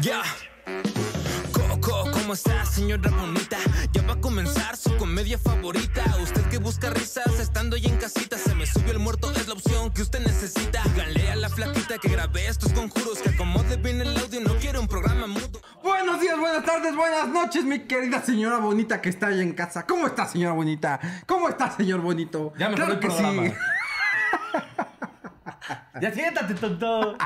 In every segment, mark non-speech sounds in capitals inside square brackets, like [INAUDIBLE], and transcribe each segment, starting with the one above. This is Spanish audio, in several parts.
Ya. Coco, ¿cómo está, señora bonita? Ya va a comenzar su comedia favorita. Usted que busca risas estando ahí en casita. Se me subió el muerto, es la opción que usted necesita. Díganle a la flaquita que grabé estos conjuros. Que acomode bien el audio, no quiero un programa mudo. Buenos días, buenas tardes, buenas noches, mi querida señora bonita que está ahí en casa. ¿Cómo está, señora bonita? ¿Cómo está, señor bonito? Ya me claro el que programa. sí. [LAUGHS] Ya siéntate, tonto.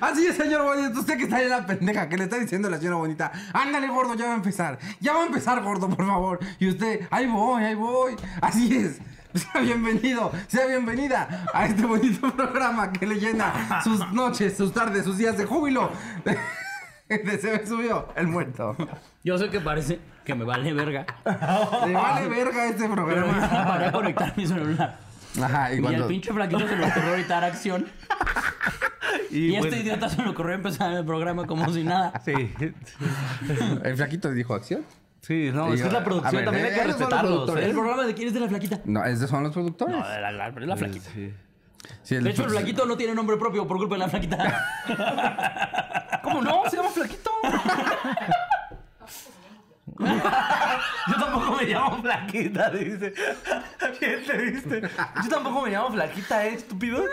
Así es, señor bonito. Usted que está ahí en la pendeja que le está diciendo la señora bonita. Ándale, gordo, ya va a empezar. Ya va a empezar, gordo, por favor. Y usted, ahí voy, ahí voy. Así es. Sea bienvenido, sea bienvenida a este bonito programa que le llena sus noches, sus tardes, sus días de júbilo. [LAUGHS] De se me subió el muerto. Yo sé que parece que me vale verga. Le vale verga este Pero programa. ya paré a conectar mi celular. Ajá, y Y al cuando. pinche flaquito se le ocurrió ahorita dar acción. [LAUGHS] Y, este idiota se le ocurrió empezar el programa como si nada. [LAUGHS] Sí, El flaquito dijo acción. sí, no, es que es la producción, ver, también hay que respetarlos. ¿El programa de quién es de la flaquita? No, esos son los productores. No, de la, la- es la flaquita. Sí. Sí, De hecho, el flaquito no tiene nombre propio por culpa de la flaquita. [LAUGHS] ¿Cómo no? Se llama Flaquito. [LAUGHS] Yo tampoco me llamo Flaquita, dice. [LAUGHS] ¿Quién te viste? Yo tampoco me llamo Flaquita, ¿eh, estúpido?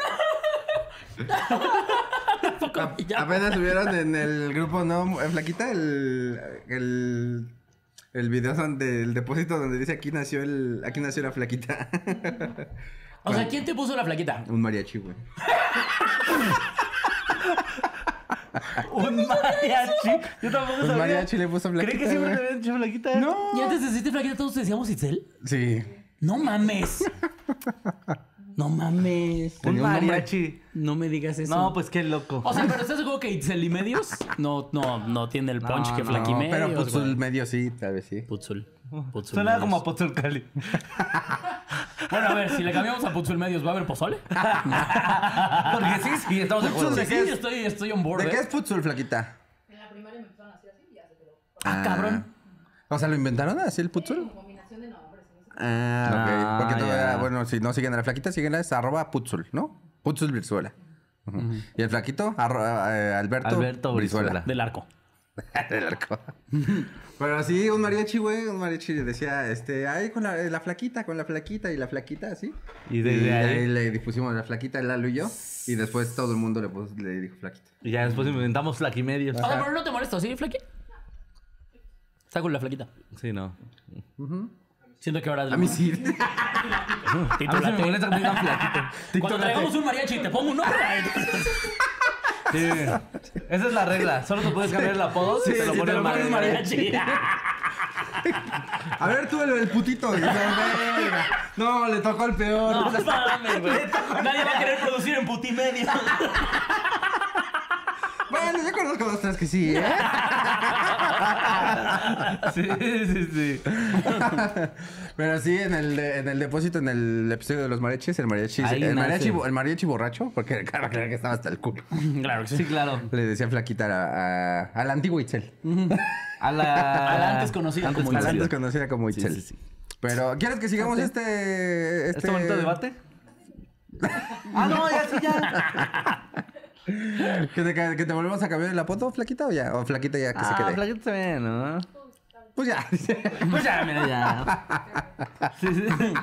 Apenas subieron en el grupo, ¿no? Eh, Flaquita, el. El. El video donde el depósito donde dice aquí nació el. Aquí nació la flaquita. O sea, ¿quién te puso la flaquita? Un mariachi, güey. [LAUGHS] Un mariachi. Yo tampoco Un sabía. mariachi le puso flaquita. ¿Creen que siempre te habían dicho Flaquita? No. ¿Y antes de decirte flaquita todos te decíamos Itzel? Sí. No mames. No mames. Un un mariachi. No me digas eso. No, pues qué loco. O sea, pero ¿estás seguro que Itzel y medios? No, no, no tiene el punch No, que Flaqui No, pero. Putzul güey. medio sí, tal vez sí. Putzul. Putzul Suena medios. como a Pozzol Cali. [LAUGHS] Bueno, a ver, si le cambiamos a Putzul medios, ¿va a haber pozole? [LAUGHS] Porque sí, sí, estamos de acuerdo. Puzzle, Sí, ¿de qué es? estoy, estoy on board. ¿De ¿eh? qué es Putzul, flaquita? En la primaria me empezaron a decir así y ya se quedó. Ah, cabrón. O sea, ¿lo inventaron así el Putzul? Como combinación de nombres. no sé. Ah, Ah, ok. Porque todavía, bueno, si no siguen a la flaquita, síguenla, es arroba Putzul, ¿no? Putzul Brizuela. Ujú. Y el flaquito, arroba, eh, Alberto, Alberto Brizuela. Del arco. [LAUGHS] Del arco. Pero sí, un mariachi, güey, un mariachi decía, este, ay, con la, la flaquita, con la flaquita y la flaquita, así. Y desde ahí- le dipusimos la flaquita, Lalo y yo. Y después todo el mundo le, puso- le dijo flaquita. Y ya después inventamos Flaquimedios. Sea, pero no te molesto, ¿sí, Flaqui? Está con la flaquita. Sí, no. Siento que ahora... [LAUGHS] A mí sí. A mí se me molesta que me digan Flaquito. Cuando traigamos un mariachi y te pongo un nombre... [LAUGHS] Sí. Esa es la regla. Solo te puedes cambiar el apodo si te lo Si pones te lo pones mariachi. mariachi. A ver, tú el, el putito. No, le tocó al peor. No, mames, güey. Nadie va a querer producir en putimedio. Bueno, yo conozco dos tres que sí, ¿eh? [LAUGHS] Sí, sí, sí. Pero sí, en el, de- en el depósito, en el episodio de los mariachis, el mariachi, Ahí el nace. mariachi, el mariachi borracho, porque claro, claro que estaba hasta el culo. Claro que Sí, claro. Le decía flaquita a, a, al antiguo Itzel. A la... [LAUGHS] A la antes conocida como A la Itzel. antes conocida como Itzel. sí, sí. Pero, ¿quieres que sigamos este, este... ¿Este bonito debate? [LAUGHS] ah, no, ya sí, ya. ¿Que te, que te volvemos a cambiar la foto, flaquita, o ya? O flaquita ya que se Ah, quede. Flaquito está bien, ¿no? Pues ya. [LAUGHS] Pues ya, mira, ya. Sí, sí. [LAUGHS]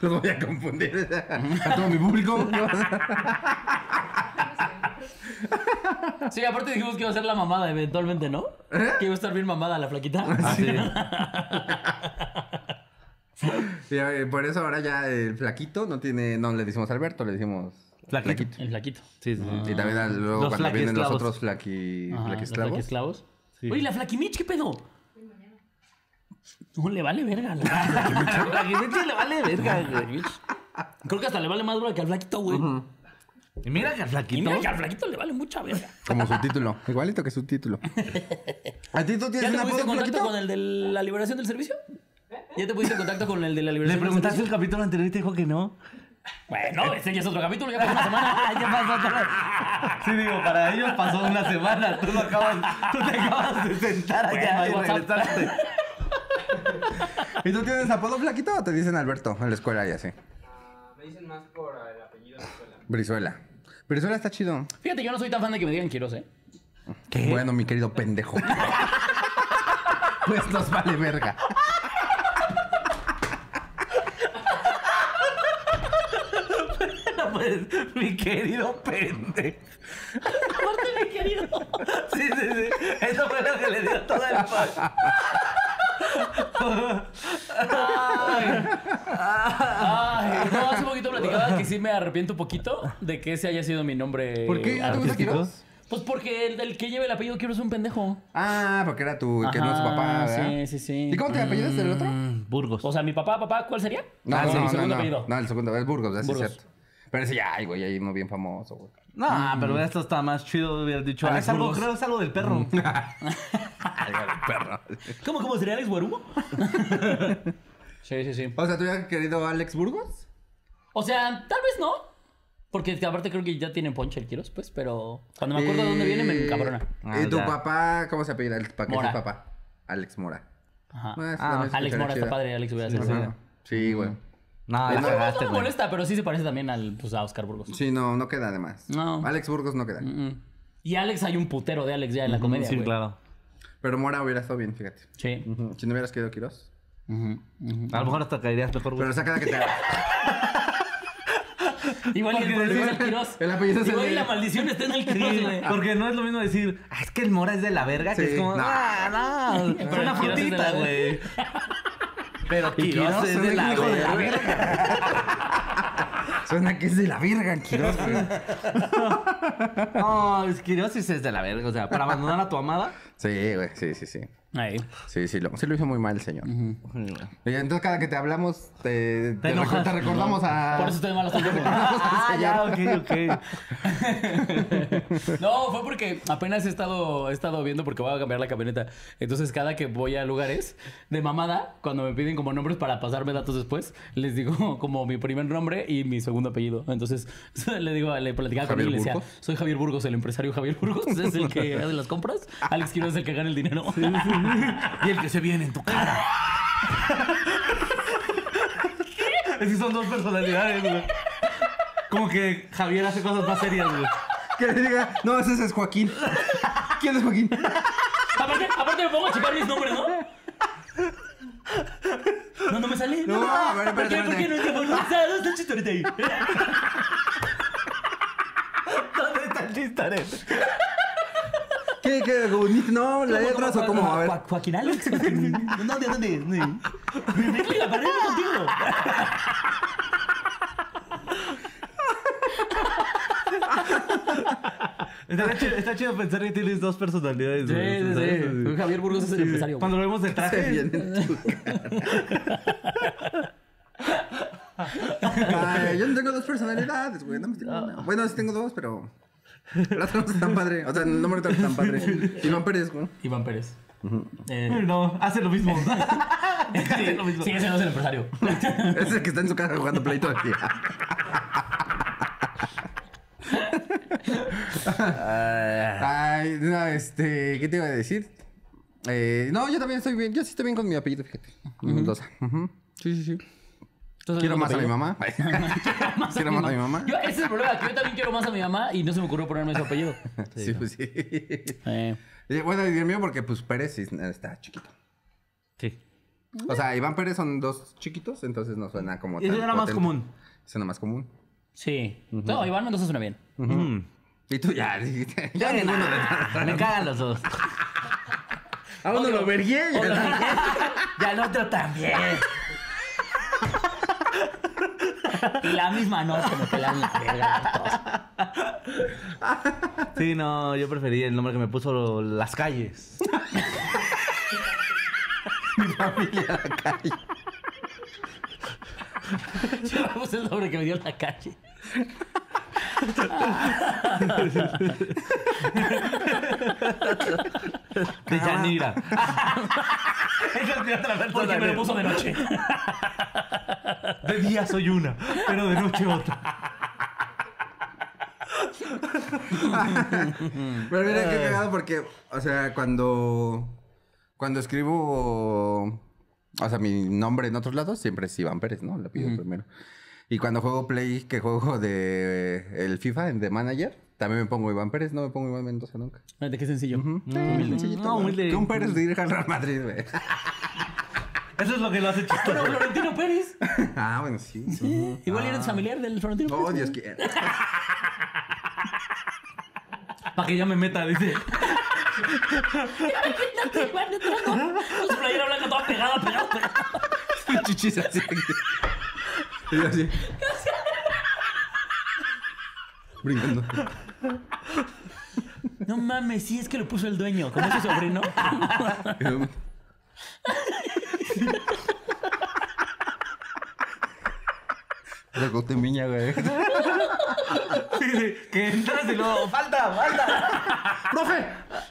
Los voy a confundir a todo mi público. [LAUGHS] Sí, aparte dijimos que iba a ser la mamada eventualmente, ¿no? Que iba a estar bien mamada la flaquita. Ah, sí. Eh, por eso ahora ya el flaquito no tiene, no le decimos Alberto, le decimos Flaquito. El flaquito. Sí, sí, sí. Y también al- luego Los cuando vienen los otros flaqui, Ajá, flaquiesclavos. ¿Los esclavos? Sí. Oye, la flaquimich, ¿qué pedo? No le vale verga la [LAUGHS] Flaquimito le vale verga, güey. Flaquimich. Creo que hasta le vale más verga que al flaquito, güey. Y mira que al Y flaquito. mira que al flaquito le vale mucha verga. Como su título. Igualito que su título. ¿A ti tú ¿Ya tienes te pusiste en contacto flaquito? con el de la liberación del servicio? ¿Ya te pusiste en contacto con el de la Le liberación del preguntaste el servicio? capítulo anterior y te dijo que no. Bueno, [LAUGHS] ese ya es otro capítulo, ya pasó una semana. [LAUGHS] ya pasó otra Sí, digo, para ellos pasó una semana. Tú lo acabas, tú te acabas de sentar allá Bueno, y regresaste. ¿Y tú tienes apodo flaquito o te dicen Alberto en la escuela y así? Me dicen más por el apellido de la escuela. Brizuela. Brizuela está chido. Fíjate, yo no soy tan fan de que me digan Quiroz, ¿eh? Bueno, mi querido pendejo. [LAUGHS] pues nos vale verga. Pues, mi querido pendejo. Aparte, mi querido. Sí, sí, sí. Eso fue lo que le dio todo el pack. Ay, no, hace poquito platicaba que sí me arrepiento un poquito de que ese haya sido mi nombre. ¿Por qué? ¿No te gusta artístico. Quiroz? Pues porque el, el que lleva el apellido Quiroz es un pendejo. Ah, porque era tu, que no es tu papá, ¿verdad? Sí, sí, sí. ¿Y cómo te apellidas del otro? Mm, Burgos. O sea, mi papá, papá, ¿cuál sería? No, Ah, no, sí, no, segundo no, apellido. No, el segundo es Burgos, es Burgos. cierto. Pero ese ya, ay, güey, hay uno bien famoso, güey. No, pero esto está más chido. Hubiera dicho. ah, Alex es algo, creo que es algo del perro. [LAUGHS] perro. ¿Cómo, cómo sería Alex Guarumo? [LAUGHS] sí, sí, sí. O sea, ¿tú hubieras querido Alex Burgos? O sea, tal vez no. Porque aparte creo que ya tienen ponche el Quiroz, pues, pero cuando me acuerdo de dónde viene me encabrona. Ah, ¿Y tu ya. papá, cómo se apellida? ¿Para qué es tu papá? Alex Mora. Ajá. Ah, Ah, Alex Mora está padre, Alex hubiera sido. Ajá. Sí, güey. No, No, la No, cagaste, no me güey. molesta, pero sí se parece también al, pues, a Oscar Burgos. Sí, no, no queda además. No. Alex Burgos no queda. Mm. Y Alex, hay un putero de Alex ya en la comedia, Sí, güey. claro. Pero Mora hubiera estado bien, fíjate. Sí. Ujú. Si no hubieras querido Quiroz. A lo mejor hasta caerías mejor, güey. Pero saca que te... [LAUGHS] Igual y el Porque problema es el decir- Quiroz. el apellido es el Igual y de- la maldición está en el Quiroz, Sí, güey. porque no es lo mismo decir, ah, es que el mora es de la verga, que es como, no. ah, no, Pero es una el Quiroz es de la frutita, verga. güey. [LAUGHS] Pero Quiroz es de la hijo de la verga. Suena que es de la virga, Quiroz, güey. No, Quiroz sí es de la verga. O sea, para abandonar a tu amada. Sí, güey, sí, sí, sí. Ahí. Sí, sí, lo, sí lo hizo muy mal el señor. Entonces cada que te hablamos, te, te, enojas. recu- te recordamos a... Por eso [LAUGHS] te al Ah, ya, ok, ok. [LAUGHS] No, fue porque apenas he estado, he estado viendo porque voy a cambiar la camioneta. Entonces, cada que voy a lugares de mamada, cuando me piden como nombres para pasarme datos después, les digo [LAUGHS] como mi primer nombre y mi segundo apellido. Entonces, le digo, le platicaba con él y ¿Javier le decía, soy Javier Burgos, el empresario Javier Burgos, es el que hace las compras. Alex Quiroz es el que gana el dinero. [LAUGHS] Y el que se viene en tu cara. [LAUGHS] Es que son dos personalidades, güey. Como que Javier hace cosas más serias, güey. Que le diga, no, ese es Joaquín. ¿Quién es Joaquín? aparte, aparte me pongo a checar mis nombres, ¿no? No, no me sale. No, a ver, ¿Por qué? espérate, ¿Por qué no espérate. te está el chistorete ahí? [LAUGHS] ¿Dónde está el chistorete? ¿Qué, qué, bonito? No, la letras o cómo, a ver. Jo- Joaquín Alex. Joaquín. ¿Dónde, dónde? Me la pared contigo. Está chido, está chido pensar que tienes dos personalidades, Sí, güey. sí, ¿sabes? sí. Javier Burgos es el empresario. Cuando lo vemos de Se traje. viene en tu cara. [LAUGHS] Ay, yo no tengo dos personalidades, güey. No me tengo una. Bueno, sí tengo dos, pero. La otra no está tan [LAUGHS] padre. O sea, el nombre no está tan padre. Iván Pérez, güey. Iván Pérez. Eh, No, hace lo mismo. [LAUGHS] sí, lo mismo. sí, ese no es el empresario. [LAUGHS] Es el que está en su casa jugando el día. Ay, no, este, ¿qué te iba a decir? Eh, no, yo también estoy bien, yo sí estoy bien con mi apellido, fíjate. Mendoza. Ujú. Sí, sí, sí. Entonces, Quiero ¿no más a mi mamá. Más [LAUGHS] Quiero más a mi [LAUGHS] mamá. Yo, ese es el problema, que yo también quiero más a mi mamá y no se me ocurrió ponerme su apellido. [LAUGHS] Sí, pues sí. Eh, Y Bueno, y el mío porque pues Pérez está chiquito. Sí. O sea, Iván Pérez son dos chiquitos, entonces no suena como Eso era más común. Suena más común. sí. No, Iván Mendoza suena bien. Mm. Y tú ya dijiste. Ya Ya, ninguno nah, me cagan los dos. A uno lo vergué. Ya el otro también. Y la misma noche me pelaron la verga. todos. Sí, no, yo preferí el nombre que me puso Las Calles. [LAUGHS] Yo me puse el nombre que me dio la calle. De Yanira. Esa es Porque me lo puso de noche. De día soy una, pero de noche otra. Pero mira qué cagado porque, o sea, cuando. Cuando escribo. O sea, mi nombre en otros lados siempre es Iván Pérez, ¿no? Lo pido primero. Y cuando juego Play, que juego de el FIFA, de Manager, también me pongo Iván Pérez, no me pongo Iván Mendoza nunca. Fíjate qué sencillo. Sí, sencillito, No, güey. humilde. Que un Pérez dirija al Real Madrid, güey. [LAUGHS] Eso es lo que lo hace [LAUGHS] chistoso. Pero Florentino Pérez. ah, bueno, sí. Sí, Igual eres familiar del Florentino Oh, Pérez. Dios quiera. [LAUGHS] Para que ya me meta, dice. Imagínate, van entrando con su playera blanca toda pegada, pegada, pegada. Chichis así. Y yo así. Brincando. No mames, sí, es que lo puso el dueño. Como ese sobrino. La costemiña, güey. Que entras y luego, falta, falta. ¡Profe!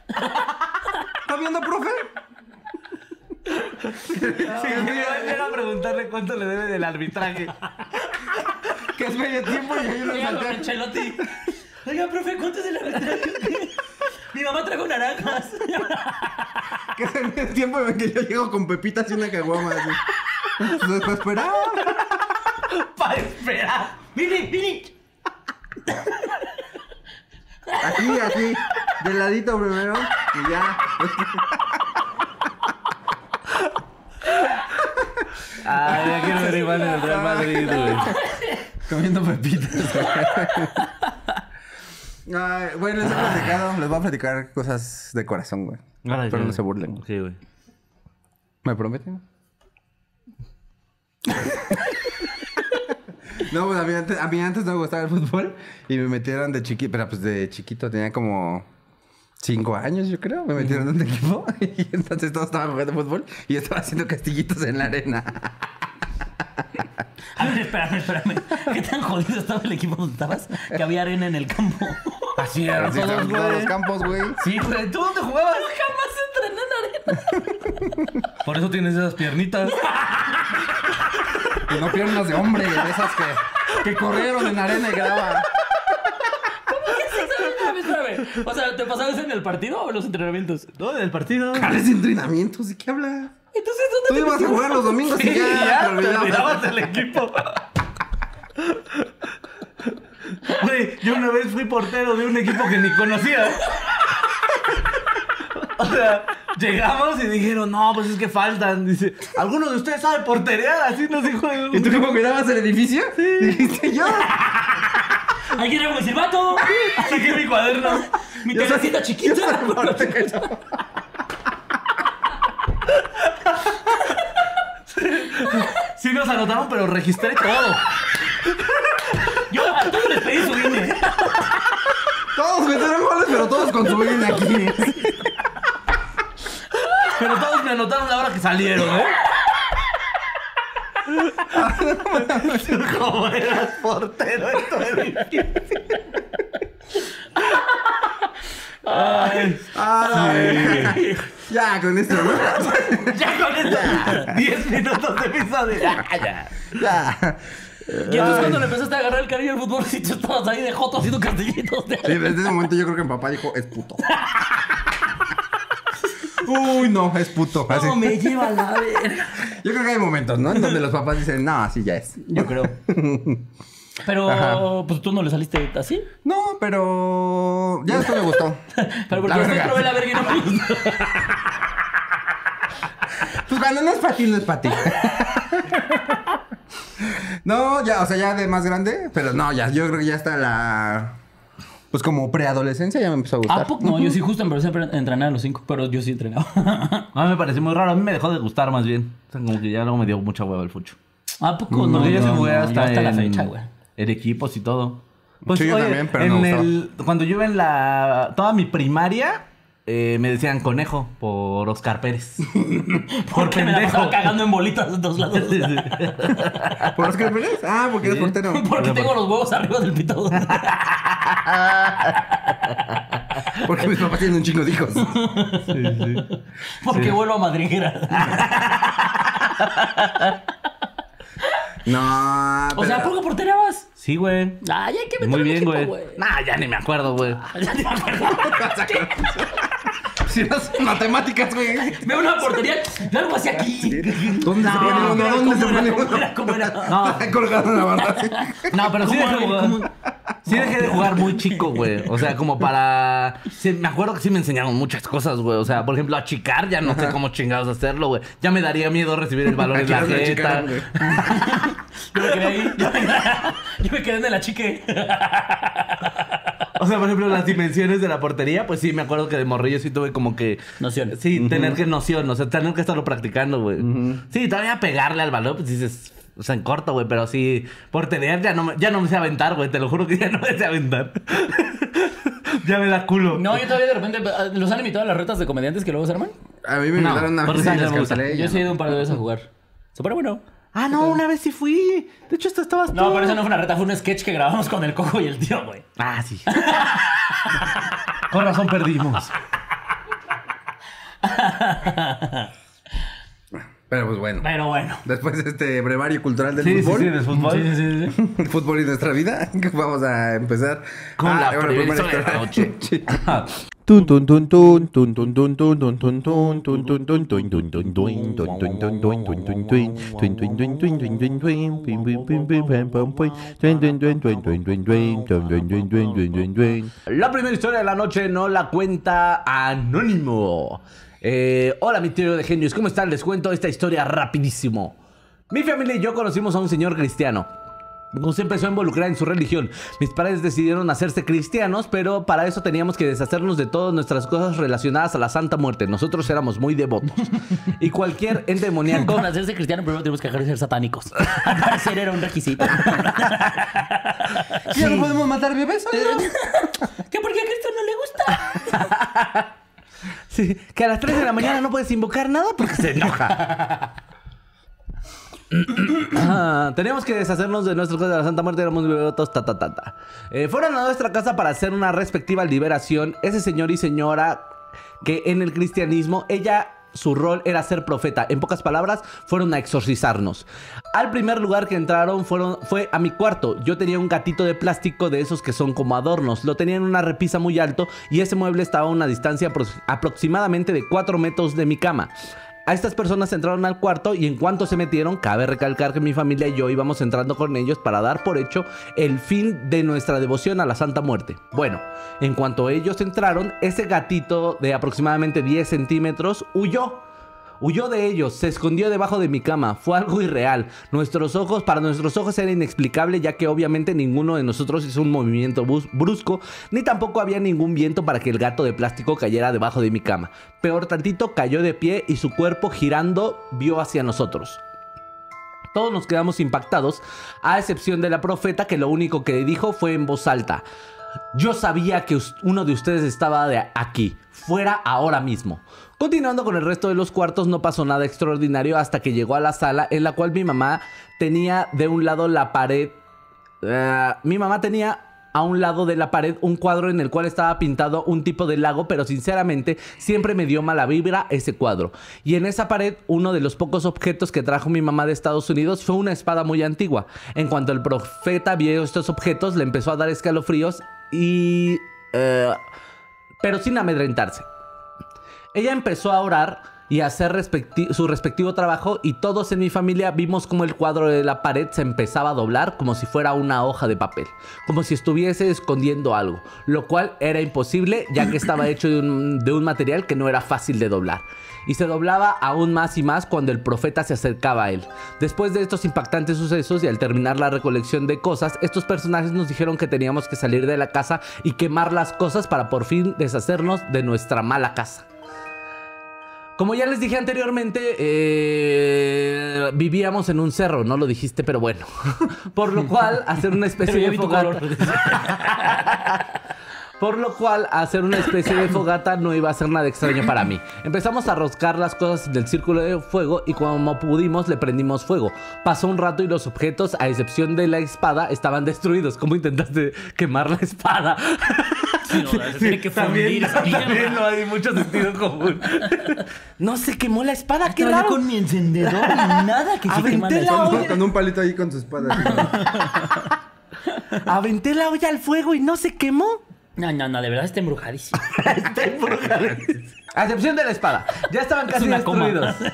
¿Está viendo, profe? Sí, yo llega a preguntarle cuánto le debe del arbitraje. Que es medio tiempo y ahí no Llega con. Ancelotti. Oiga, profe, ¿cuánto es el arbitraje? Mi mamá trajo naranjas. Que es el medio tiempo en que yo llego con pepitas y una caguama así. Para esperar. Para esperar. ¡Vini, Vini! Así, así. De ladito primero. Y ya. Ay, ya quiero ver a Iván en el Real Madrid, güey. Ay, bueno, les he platicado. Les voy a platicar cosas de corazón, güey. Pero no se burlen. Sí, güey. ¿Me prometen? no, pues a mí, antes, a mí antes no me gustaba el fútbol y me metieron de chiquito, pero pues de chiquito tenía como cinco años, yo creo. Me metieron en un equipo [LAUGHS] y entonces todos estaban jugando fútbol y yo estaba haciendo castillitos en la arena. A ver, espérame, espérame. ¿Qué tan jodido estaba el equipo donde estabas? Que había arena en el campo. Así eran Así todos, estaban todos los güey. campos, güey. Sí, güey. ¿Tú dónde jugabas? Jamás entrené en arena. Por eso tienes esas piernitas. Y no piernas de hombre, de esas que, que corrieron en arena y espérame. O sea, ¿te pasabas en el partido o en los entrenamientos? No, en el partido. ¿Cuáles entrenamientos? ¿De qué hablas? Entonces, Tú ¿dónde te ibas a jugar los domingos y Sí, ya, ya, te olvidabas. del equipo. Güey, yo una vez fui portero de un equipo que ni conocía. O sea, llegamos y dijeron, no, pues es que faltan. Dice, ¿alguno de ustedes sabe porterear? Así nos dijo. ¿Y tú cómo cuidabas el edificio? Dijiste yo. Alguien era mi silbato. Saqué mi cuaderno. Mi Yo soy- telecita yo chiquita. soy portero. Sí nos anotaron, pero registré todo. Yo a todos les pedí su INE. Todos metieron goles, pero todos con su INE aquí. Pero todos me anotaron la hora que salieron, ¿eh? [LAUGHS] ¿Cómo eras portero en tu edificio? Ay, Ay, Ya, con esto, ¿no? [LAUGHS] ya con esto. 10 minutos de episodio. Ya, ya. Ya. Y entonces cuando le empezaste a agarrar el cariño al fútbol, si tú estabas ahí de joto haciendo castillitos de Sí, desde ese momento yo creo que mi papá dijo, es puto. [LAUGHS] Uy, no, es puto. Así. No, me lleva la verga. Yo creo que hay momentos, ¿no? En donde los papás dicen, no, así ya es. Yo creo. [LAUGHS] Pero, Ajá. pues tú no le saliste así. No, pero ya después me gustó. [LAUGHS] Pero porque después probé la verga y no me gustó. [LAUGHS] Pues cuando no es para ti, no es para ti. [LAUGHS] no, ya, o sea, ya de más grande, pero no, ya, yo creo que ya está la. Pues como preadolescencia ya me empezó a gustar. ¿A poco? No, yo sí justo empecé a entrenar a los cinco, pero yo sí entrenaba. A mí me pareció muy raro. A mí me dejó de gustar más bien. O sea, como que ya luego me dio mucha hueva el fucho. ¿A poco? No, Porque yo no, se jugué no, hasta, yo hasta la fecha, güey. En equipos y todo. Pues, Sí, yo también, pero no en gustaba. el, Cuando yo iba en la... Toda mi primaria, eh, me decían conejo por Oscar Pérez. [LAUGHS] por Porque me la pasaba pendejo. cagando en bolitas de todos lados. ¿Por Oscar Pérez? Ah, porque eres portero. [LAUGHS] Porque tengo los huevos arriba del pito. [LAUGHS] Porque mis papás tienen un chingo de hijos. Porque vuelvo a madriguera. No, O sea, ¿a pero- poco portereabas? Sí, güey. Ay, hay que meter Muy bien, güey. Nah, ya ni me acuerdo, güey. Ya ni me acuerdo. [LAUGHS] Si las matemáticas, güey. Veo una portería, yo algo hacia aquí. ¿Dónde se pone uno? ¿Dónde se ¿Cómo pone uno? era? ¿Cómo era? [LAUGHS] No, Colgado en la barra. no, pero sí ¿Cómo sí dejé de jugar muy chico, güey. O sea, como para... sí, me acuerdo que sí me enseñaron muchas cosas, güey. O sea, por ejemplo, achicar, ya no sé cómo chingados hacerlo, güey. Ya me daría miedo recibir el balón en la jeta. [LAUGHS] Yo me quedé ahí. Yo me, yo me quedé en la chique. [LAUGHS] O sea, por ejemplo, las dimensiones de la portería, pues sí, me acuerdo que de morrillo sí tuve como que... Noción. Sí, tener que noción, o sea, tener que estarlo practicando, güey. Sí, todavía pegarle al balón, pues dices... O sea, en corto, güey, pero sí, portería ya no, me, ya no me sé aventar, güey, te lo juro que ya no me sé aventar. [LAUGHS] ya me da culo. No, yo todavía de repente. ¿Los han invitado a las retas de comediantes que luego se arman? A mí me No, invitaron una vez y sí, les me gusta. cancelé. Yo sí he ido un par de veces a jugar. Súper bueno. Ah, no, una vez sí fui. De hecho, hasta estabas No, tú. pero eso no fue una reta, fue un sketch que grabamos con el cojo y el tío, güey. Ah, sí. Con razón perdimos. [LAUGHS] Pero pues bueno. Pero bueno. Después de este brevario cultural del fútbol. Sí, sí, del fútbol. Fútbol y nuestra vida. Vamos a empezar. Con ah, la, bueno, primera de la noche. La primera historia de la noche no la cuenta Anónimo. Eh, hola, mi tío de genios, ¿cómo están? Les cuento esta historia rapidísimo. Mi familia y yo conocimos a un señor cristiano. Nos empezó a involucrar en su religión. Mis padres decidieron hacerse cristianos, pero para eso teníamos que deshacernos de todas nuestras cosas relacionadas a la Santa Muerte. Nosotros éramos muy devotos. [LAUGHS] Y cualquier endemoniaco Con hacerse cristiano primero tenemos que dejar de ser satánicos. Al parecer era un requisito. [LAUGHS] ¿Ya no podemos matar bebés? oiga? [LAUGHS] ¿Qué por qué a Cristo no le gusta? Que a las 3 de la mañana no puedes invocar nada porque se enoja. Ah, teníamos que deshacernos de nuestras cosas de la Santa Muerte, éramos devotos, ta, ta, ta, ta. Eh, fueron a nuestra casa para hacer una respectiva liberación. Ese señor y señora que en el cristianismo, ella, su rol era ser profeta. En pocas palabras, fueron a exorcizarnos. Al primer lugar que entraron fue a mi cuarto. Yo tenía un gatito de plástico de esos que son como adornos. Lo tenía en una repisa muy alto y ese mueble estaba a una distancia apro- aproximadamente de 4 metros de mi cama. A estas personas entraron al cuarto y en cuanto se metieron, cabe recalcar que mi familia y yo íbamos entrando con ellos para dar por hecho el fin de nuestra devoción a la Santa Muerte. Bueno, en cuanto ellos entraron, ese gatito de aproximadamente 10 centímetros huyó. Huyó de ellos, se escondió debajo de mi cama. Fue algo irreal. Nuestros ojos, para nuestros ojos era inexplicable, ya que obviamente ninguno de nosotros hizo un movimiento brusco, ni tampoco había ningún viento para que el gato de plástico cayera debajo de mi cama. Peor tantito, cayó de pie y su cuerpo girando vio hacia nosotros. Todos nos quedamos impactados, a excepción de la profeta que lo único que dijo fue en voz alta. Yo sabía que uno de ustedes estaba aquí, fuera ahora mismo. Continuando con el resto de los cuartos, no pasó nada extraordinario hasta que llegó a la sala en la cual mi mamá tenía de un lado la pared. eh, mi mamá tenía a un lado de la pared un cuadro en el cual estaba pintado un tipo de lago, pero sinceramente siempre me dio mala vibra ese cuadro. Y en esa pared, uno de los pocos objetos que trajo mi mamá de Estados Unidos fue una espada muy antigua. En cuanto el profeta vio estos objetos, le empezó a dar escalofríos y... eh, pero sin amedrentarse. Ella empezó a orar y a hacer respecti- su respectivo trabajo y todos en mi familia vimos como el cuadro de la pared se empezaba a doblar como si fuera una hoja de papel, como si estuviese escondiendo algo, lo cual era imposible ya que estaba [LAUGHS] hecho de un, de un material que no era fácil de doblar. Y se doblaba aún más y más cuando el profeta se acercaba a él. Después de estos impactantes sucesos y al terminar la recolección de cosas, estos personajes nos dijeron que teníamos que salir de la casa y quemar las cosas para por fin deshacernos de nuestra mala casa. Como ya les dije anteriormente, eh, vivíamos en un cerro, no lo dijiste, pero bueno. [LAUGHS] Por lo cual, hacer una especie de fogata. [LAUGHS] Por lo cual, hacer una especie de fogata no iba a ser nada extraño para mí. Empezamos a roscar las cosas del círculo de fuego y como pudimos le prendimos fuego. Pasó un rato y los objetos, a excepción de la espada, estaban destruidos. ¿Cómo intentaste quemar la espada? [LAUGHS] Sí, no, se tiene que fundir esa también mierda. no hay mucho sentido común. No se quemó la espada, qué raro. con mi encendedor y nada que se la espada. olla. Con un palito ahí con su espada. Aventé la olla al fuego y no se quemó. No, no, no, de verdad está embrujadísimo. [LAUGHS] A excepción de la espada. Ya estaban casi coma. destruidos. [LAUGHS]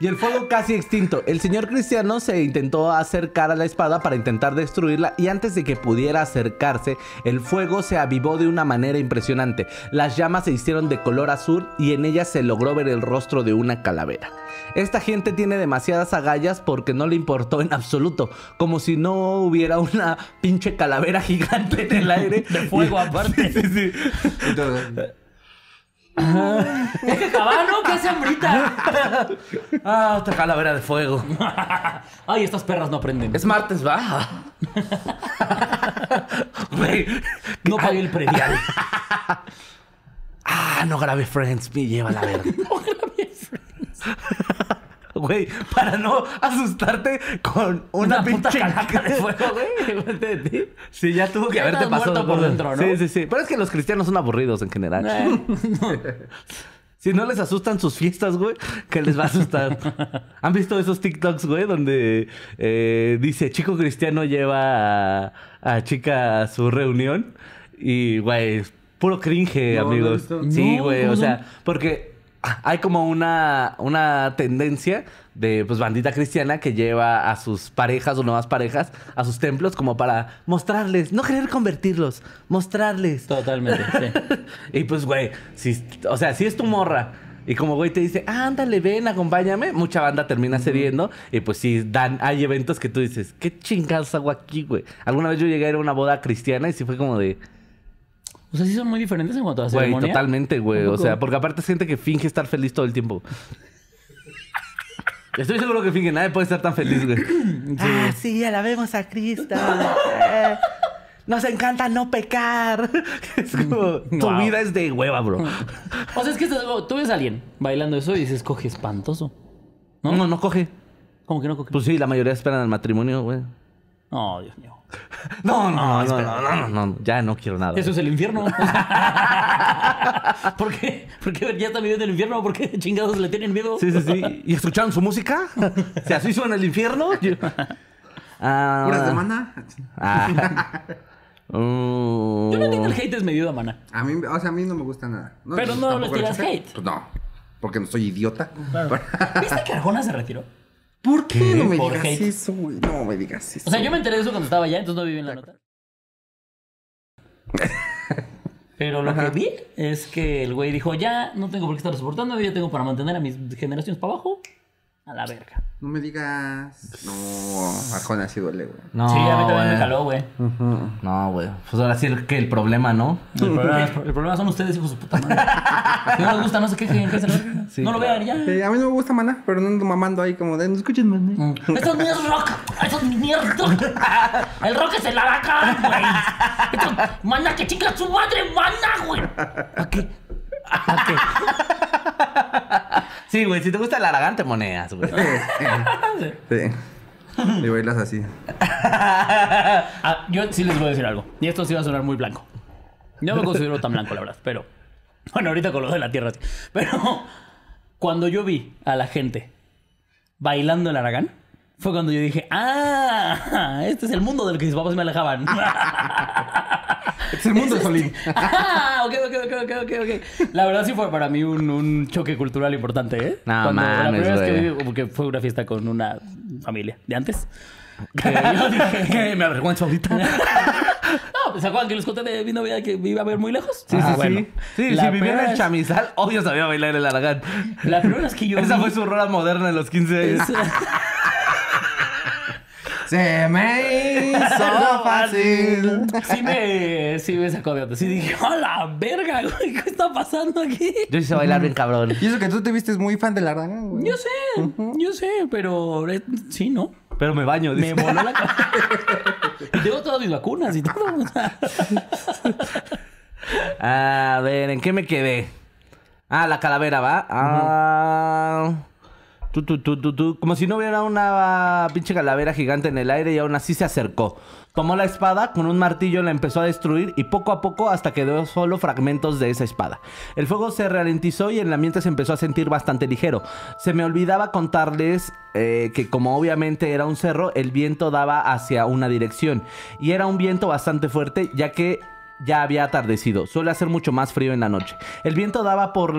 Y el fuego casi extinto. El señor cristiano se intentó acercar a la espada para intentar destruirla y antes de que pudiera acercarse, el fuego se avivó de una manera impresionante. Las llamas se hicieron de color azul y en ellas se logró ver el rostro de una calavera. Esta gente tiene demasiadas agallas porque no le importó en absoluto, como si no hubiera una pinche calavera gigante en el aire. [LAUGHS] De fuego aparte. [LAUGHS] Sí, sí. Entonces, Es que cabano, ¿qué hace hambrita? Ah, otra calavera de fuego. [LAUGHS] Ay, estas perras no aprenden. Es martes, va. [LAUGHS] Güey. No pagué el predial. [LAUGHS] Ah, no grabé Friends, me lleva la verga. No grabé Friends. Güey, para no asustarte con una, Una puta pinche calaca de fuego, güey. Sí, ya tuvo que Ya haberte estás pasado por dentro, ¿no? Sí, sí, sí. Pero es que los cristianos son aburridos en general. Eh, [LAUGHS] [LAUGHS] Si no les asustan sus fiestas, güey, ¿qué les va a asustar? [LAUGHS] ¿Han visto esos TikToks, güey, donde eh, dice chico cristiano lleva a, a chica a su reunión? Y, güey, puro cringe, No, no he amigos. sí, No, güey, ¿cómo o sea, porque hay como una, una tendencia de pues bandita cristiana que lleva a sus parejas o nuevas parejas a sus templos como para mostrarles, no querer convertirlos, mostrarles. Totalmente, [LAUGHS] sí. Y pues, güey, si, o sea, si es tu morra y como güey te dice, ándale, ven, acompáñame, mucha banda termina cediendo. Y pues sí, dan, hay eventos que tú dices, ¿qué chingados hago aquí, güey? Alguna vez yo llegué a ir a una boda cristiana y sí fue como de, O sea, sí son muy diferentes en cuanto a güey, ceremonia. totalmente, güey. ¿Un O sea, porque aparte es gente que finge estar feliz todo el tiempo. [LAUGHS] Estoy seguro que finge, nadie puede estar tan feliz, güey. [CLEARS THROAT] Ah, sí, alabemos a Cristo. Eh, Nos encanta no pecar. [LAUGHS] Es como, tu Wow. vida es de hueva, bro. O sea, es que estás- tú ves a alguien bailando eso y dices, coge espantoso. No, no, no coge. ¿Cómo que no coge? Pues sí, la mayoría esperan el matrimonio, güey. No, Dios mío. [LAUGHS] No, no, no, no, no, no, no, ya no quiero nada. Eso es el infierno. [LAUGHS] [LAUGHS] ¿Por qué? ¿Por qué ya está viviendo el infierno? ¿Por qué chingados le tienen miedo? Sí, sí, sí. ¿Y escucharon su música? ¿Si así suena el infierno? Ah, ¿Puras de mana? ah. Mm. Yo no entiendo el hate es medio de mana. A mí, o sea, a mí no me gusta nada. No, Pero no les tiras hate. Pues no, porque no soy idiota. ¿Viste que Arjona se retiró? ¿Por qué no me Por digas hate. eso, güey? No me digas eso. O sea, yo me enteré de eso cuando estaba allá, entonces no viví en la nota. Pero lo que vi es que el güey dijo, ya no tengo por qué estar soportando, ya tengo para mantener a mis generaciones para abajo. A la verga. No me digas. No, Arjona sí duele, güey. No, sí, a mí también me güey. caló, güey. No, güey. Pues ahora sí el- que el problema, ¿no? El problema, el problema son ustedes, hijos de su puta madre. Si no les gusta, no se quejen, que se lo Sí, No lo claro. vean ya. Eh, a mí no me gusta Maná, pero no ando mamando ahí como de no escuchen Maná. Esto no es rock. Esto es mierda. El rock es el aracán, güey. Esto, manda que chinga su madre, manda, güey. ¿A qué? ¿A qué? [LAUGHS] Sí, güey. Si te gusta el aragán, te moneas, güey. Sí. Y bailas así. Ah, yo sí les voy a decir algo. Y esto sí va a sonar muy blanco. No me considero tan blanco, la verdad, pero. Bueno, ahorita con lo de la tierra sí. Pero cuando yo vi a la gente bailando el Aragán, fue cuando yo dije, ah, este es el mundo del que mis papás me alejaban. [LAUGHS] Es el mundo de Solín. [LAUGHS] Ah, ok, ok, ok, ok, ok, ok. La verdad sí fue para mí un, un choque cultural importante, ¿eh? No Cuando la mames, primera vez que vi, porque fue una fiesta con una familia de antes. Que yo dije, [LAUGHS] ¿Qué? Me avergüenzo ahorita. [LAUGHS] No, pues, ¿se acuerdan que les conté de mi novia que iba a ver muy lejos? Sí, Ah, sí, bueno. sí. Sí, La si vivía en vez- chamizal, obvio sabía bailar el aragán. La primera vez que yo Esa vi- fue su rola moderna en los 15 años. Se me hizo [LAUGHS] fácil. Sí me, sí me sacó de onda. Sí dije, ¡a la verga, güey! ¿Qué está pasando aquí? Yo hice bailar bien cabrón. Y eso que tú te vistes muy fan de la rana, güey. Yo sé, yo sé, pero eh, sí, ¿no? Pero me baño, Me dice. voló la [LAUGHS] cabeza. Y tengo todas mis vacunas y todo. A ver, ¿en qué me quedé? Ah, la calavera, ¿va? Ah. Como si no hubiera una pinche calavera gigante en el aire y aún así se acercó. Tomó la espada, con un martillo la empezó a destruir y poco a poco hasta quedó solo fragmentos de esa espada. El fuego se ralentizó y el ambiente se empezó a sentir bastante ligero. Se me olvidaba contarles eh, que como obviamente era un cerro, el viento daba hacia una dirección. Y era un viento bastante fuerte ya que ya había atardecido. Suele hacer mucho más frío en la noche. El viento daba por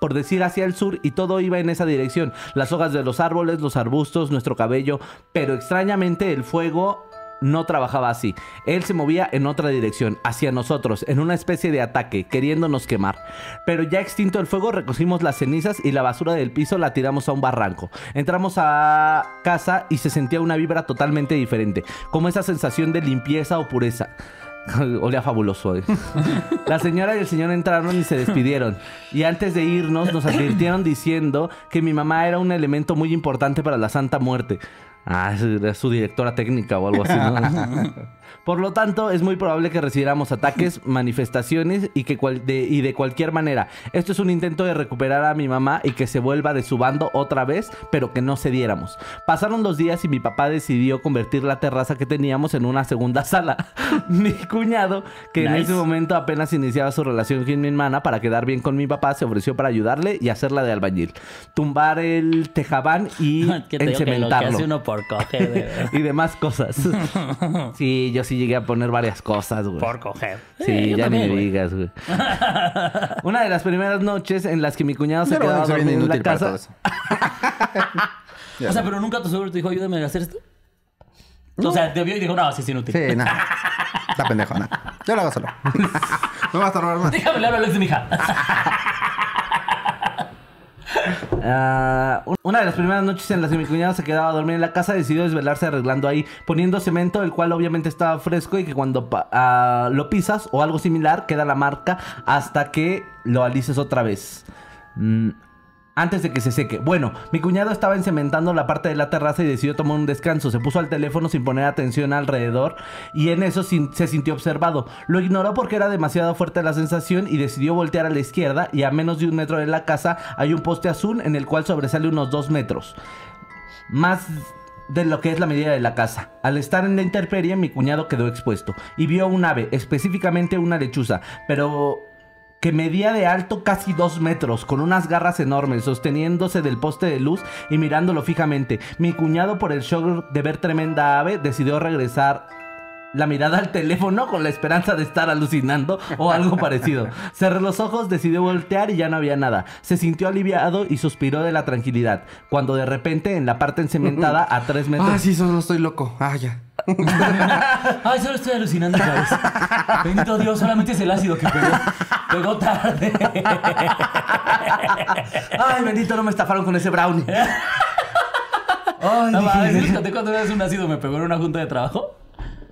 por decir hacia el sur y todo iba en esa dirección. Las hojas de los árboles, los arbustos, nuestro cabello, pero extrañamente el fuego no trabajaba así. Él se movía en otra dirección, hacia nosotros, en una especie de ataque, queriéndonos quemar. Pero ya extinto el fuego, recogimos las cenizas y la basura del piso la tiramos a un barranco. Entramos a casa y se sentía una vibra totalmente diferente, como esa sensación de limpieza o pureza. [LAUGHS] Olía fabuloso. La señora y el señor entraron y se despidieron. Y antes de irnos nos advirtieron diciendo que mi mamá era un elemento muy importante para la Santa Muerte. Ah, era su directora técnica o algo así, ¿no? [LAUGHS] Por lo tanto, es muy probable que recibiéramos ataques, [LAUGHS] manifestaciones y, que cual- de, y de cualquier manera. Esto es un intento de recuperar a mi mamá y que se vuelva de su bando otra vez, pero que no cediéramos. Pasaron los días y mi papá decidió convertir la terraza que teníamos en una segunda sala. [LAUGHS] mi cuñado, que en ese momento apenas iniciaba su relación con mi hermana para quedar bien con mi papá, se ofreció para ayudarle y hacerla de albañil. Tumbar el tejabán y [LAUGHS] Que que lo que encementarlo hace uno por coger. de- y demás cosas. Sí, yo sí llegué a poner varias cosas, güey. por coger. Sí, Eh, yo ya ni también, me güey. digas, güey. [LAUGHS] Una de las primeras noches en las que mi cuñado se lo quedaba dormido en la casa. [LAUGHS] O sea, pero nunca tu suegro te dijo, ayúdame a hacer esto. O sea, te vio y dijo, no, sí es inútil. Sí, nada. [LAUGHS] Está pendejo, nada. Yo lo hago solo. No vas a robar más. Déjame hablar a Alex de mi hija. [LAUGHS] Ah, un- una de las primeras noches en las que mi cuñado se quedaba a dormir en la casa decidió desvelarse arreglando ahí, poniendo cemento, el cual obviamente estaba fresco y que cuando ah, lo pisas o algo similar queda la marca hasta que lo alices otra vez. Mm, antes de que se seque. Bueno, mi cuñado estaba encementando la parte de la terraza y decidió tomar un descanso. Se puso al teléfono sin poner atención alrededor y en eso se sintió observado. Lo ignoró porque era demasiado fuerte la sensación y decidió voltear a la izquierda y a menos de un metro de la casa hay un poste azul en el cual sobresale unos dos metros. Más de lo que es la medida de la casa. Al estar en la intemperie, mi cuñado quedó expuesto y vio un ave, específicamente una lechuza, pero que medía de alto casi dos metros, con unas garras enormes, sosteniéndose del poste de luz y mirándolo fijamente. Mi cuñado, por el shock de ver tremenda ave, decidió regresar la mirada al teléfono con la esperanza de estar alucinando o algo [LAUGHS] parecido. Cerró los ojos, decidió voltear y ya no había nada. Se sintió aliviado y suspiró de la tranquilidad, cuando de repente en la parte encementada a tres metros... Ah, sí, solo estoy loco. Ah, ya. [LAUGHS] Ay, solo estoy alucinando otra vez. Bendito Dios, solamente es el ácido que pegó. Pegó tarde. [LAUGHS] Ay, bendito, no me estafaron con ese brownie. Ay, No dije, mames, ¿sí les conté cuando una vez un ácido me pegó en una junta de trabajo?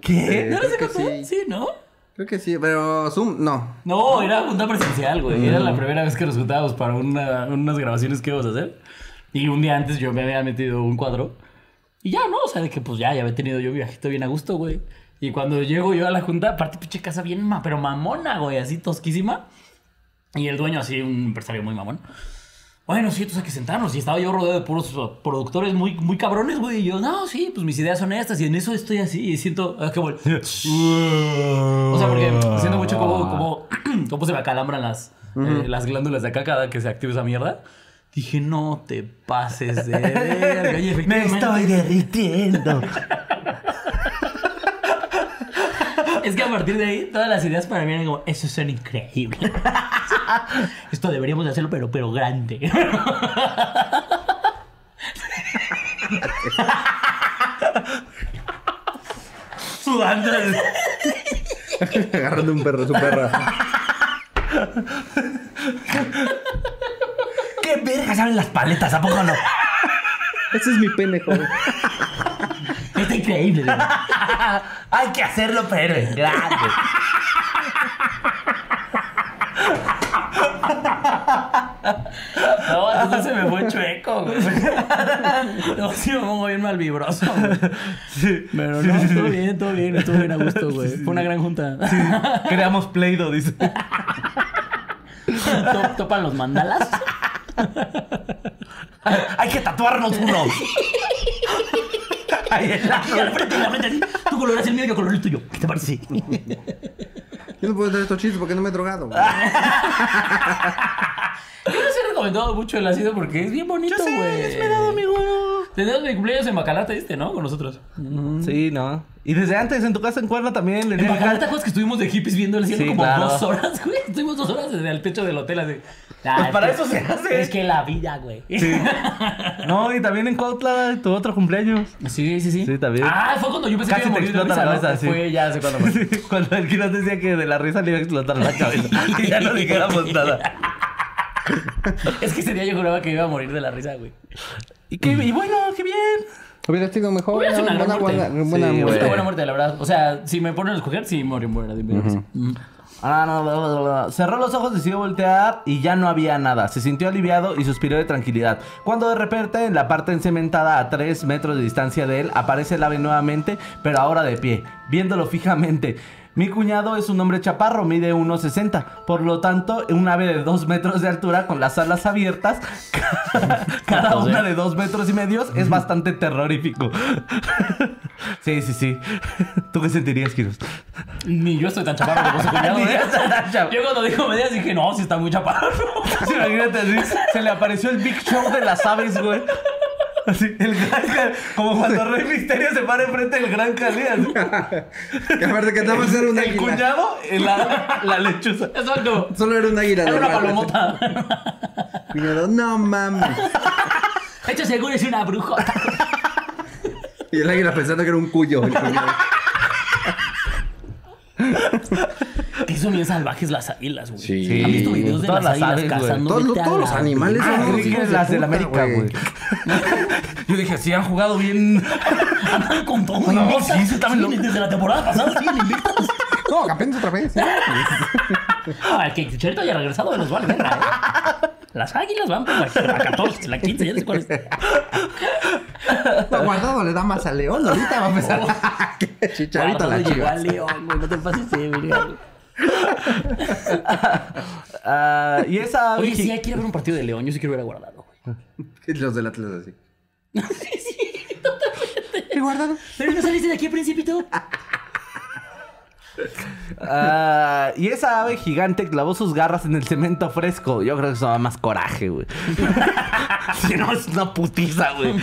¿Qué? ¿No creo que contado? sí. Sí, ¿no? Creo que sí, pero Zoom, no. No, era junta presencial, güey. Era la primera vez que nos juntábamos para una- unas grabaciones que íbamos a hacer. Y un día antes yo me había metido un cuadro. Y ya, ¿no? O sea, de que pues ya, ya había tenido yo viajito bien a gusto, güey. Y cuando llego yo a la junta, aparte pinche casa bien, ma, pero mamona, güey, así tosquísima. Y el dueño así, un empresario muy mamón. Bueno, sí, entonces hay que sentarnos. Y estaba yo rodeado de puros productores muy, muy cabrones, güey. Y yo, no, sí, pues mis ideas son estas. Y en eso estoy así y siento ah, [LAUGHS] O sea, porque siento mucho como, como, [CLEARS THROAT] como se me acalambran las, eh, las glándulas de acá cada que se activa esa mierda. Dije, no te pases de verga. Y [LAUGHS] Me estoy [LAUGHS] derritiendo. Es que a partir de ahí, todas las ideas para mí eran como, eso son increíbles. [LAUGHS] Esto deberíamos de hacerlo, pero, pero grande. Sudando. Agarrando un perro, su perra. ¿Qué verga saben las paletas? ¿A poco no? Ese es mi pene, joven. Está increíble. güey. Hay que hacerlo, pero en grande. No, entonces se me fue chueco, güey. No, sí me pongo bien mal vibroso, güey. Pero no, todo bien, todo bien. Estuvo bien a gusto, güey. Fue una gran junta. Creamos Play-Doh, dice. [LAUGHS] To- ¿Topan los mandalas? [LAUGHS] Hay que tatuarnos uno. [LAUGHS] Ahí en la- Y al frente, y al frente, así. Tú coloras el mío, yo coloro el tuyo. ¿Qué te parece? [LAUGHS] Yo no puedo hacer estos chistes porque no me he drogado. güey. Yo les he recomendado mucho el ácido porque es bien bonito, güey. amigo. Tenías mi cumpleaños en Bacalar, te diste, ¿no? Con nosotros. Sí, ¿no? Y desde antes en tu casa en Cuerna también. En ¿te acuerdas que estuvimos de hippies viendo el cielo Sí, como claro. dos horas, güey? Estuvimos dos horas desde el techo del hotel así. Ah, [LAUGHS] Pues es para que- eso se hace. Es que la vida, güey. [LAUGHS] No, y también en Cuautla, tu otro cumpleaños. Sí, sí, sí. Sí, también. Ah, fue cuando yo pensé Casi que iba a te morir de la risa, ¿no? cabeza, sí. Fue ya hace cuando fue. [LAUGHS] Sí, Cuando el Quiroz decía que de la risa le iba a explotar la cabeza. y ya no dijéramos nada. Es que ese día yo juraba que iba a morir de la risa, güey. Y, qué, y bueno, qué bien. Hubiera sido mejor. Hubiera sido una buena, gran muerte. buena, buena Sí. Qué buena muerte, la verdad. O sea, si me ponen a escoger, sí morir, de risa. Mm. Ah, no, no, no, no, no. Cerró los ojos, decidió voltear y ya no había nada. Se sintió aliviado y suspiró de tranquilidad. Cuando de repente, en la parte encementada a 3 metros de distancia de él, aparece el ave nuevamente, pero ahora de pie, viéndolo fijamente. Mi cuñado es un hombre chaparro, mide 1,60. Por lo tanto, un ave de 2 metros de altura con las alas abiertas, [LAUGHS] cada una de 2 metros y medio, es bastante terrorífico. sí, sí, sí. ¿Tú qué sentirías, Kiros? Ni yo estoy tan chaparro como su cuñado, [LAUGHS] ¿eh? yo cuando dijo medidas dije, no, si está muy chaparro. Sí, imagínate, se le apareció el Big Show de las aves, güey. Así, el gran Cali- como cuando Rey Misterio se para enfrente del gran Cali. Que aparte que más era un El águila. cuñado, y la, la lechuza. Exacto. Solo era un águila. Era una palomota. Cuñado, no mames. [LAUGHS] De hecho, seguro es una brujota. [LAUGHS] Y el águila pensando que era un cuyo. el cuñado. Que son bien salvajes las águilas, güey. Sí. ¿Han visto videos de Todas las las águilas aves, cazando? Todos, los- todos los animales Ah, son que hijos de la América, güey. [LAUGHS] Yo dije, sí, han jugado bien. Andan con todo. No, invictas. sí, sí, también lo- Desde la temporada pasada siguen invictas. [LAUGHS] No, apenas otra vez. ¿eh? Ah, el que Chicharito haya regresado de los vale verga, ¿eh? Las águilas van por la, la 14, la 15, ya no sé cuál es. [LAUGHS] No, guardado le da más a León. Ahorita va a empezar. Chicharito a la chiva. al León, güey. No te pases de verga. Ah, y esa Oye, sí, gi- hay que ir a ver un partido de León. Yo sí quiero ver a Guardado. [LAUGHS] Los del Atlas así. [LAUGHS] Sí, sí, totalmente. ¿Y guardado? Pero no saliste de aquí, Principito. Ah, y esa ave gigante clavó sus garras en el cemento fresco. Yo creo que eso da más coraje, güey. [LAUGHS] si no, es una putiza, güey.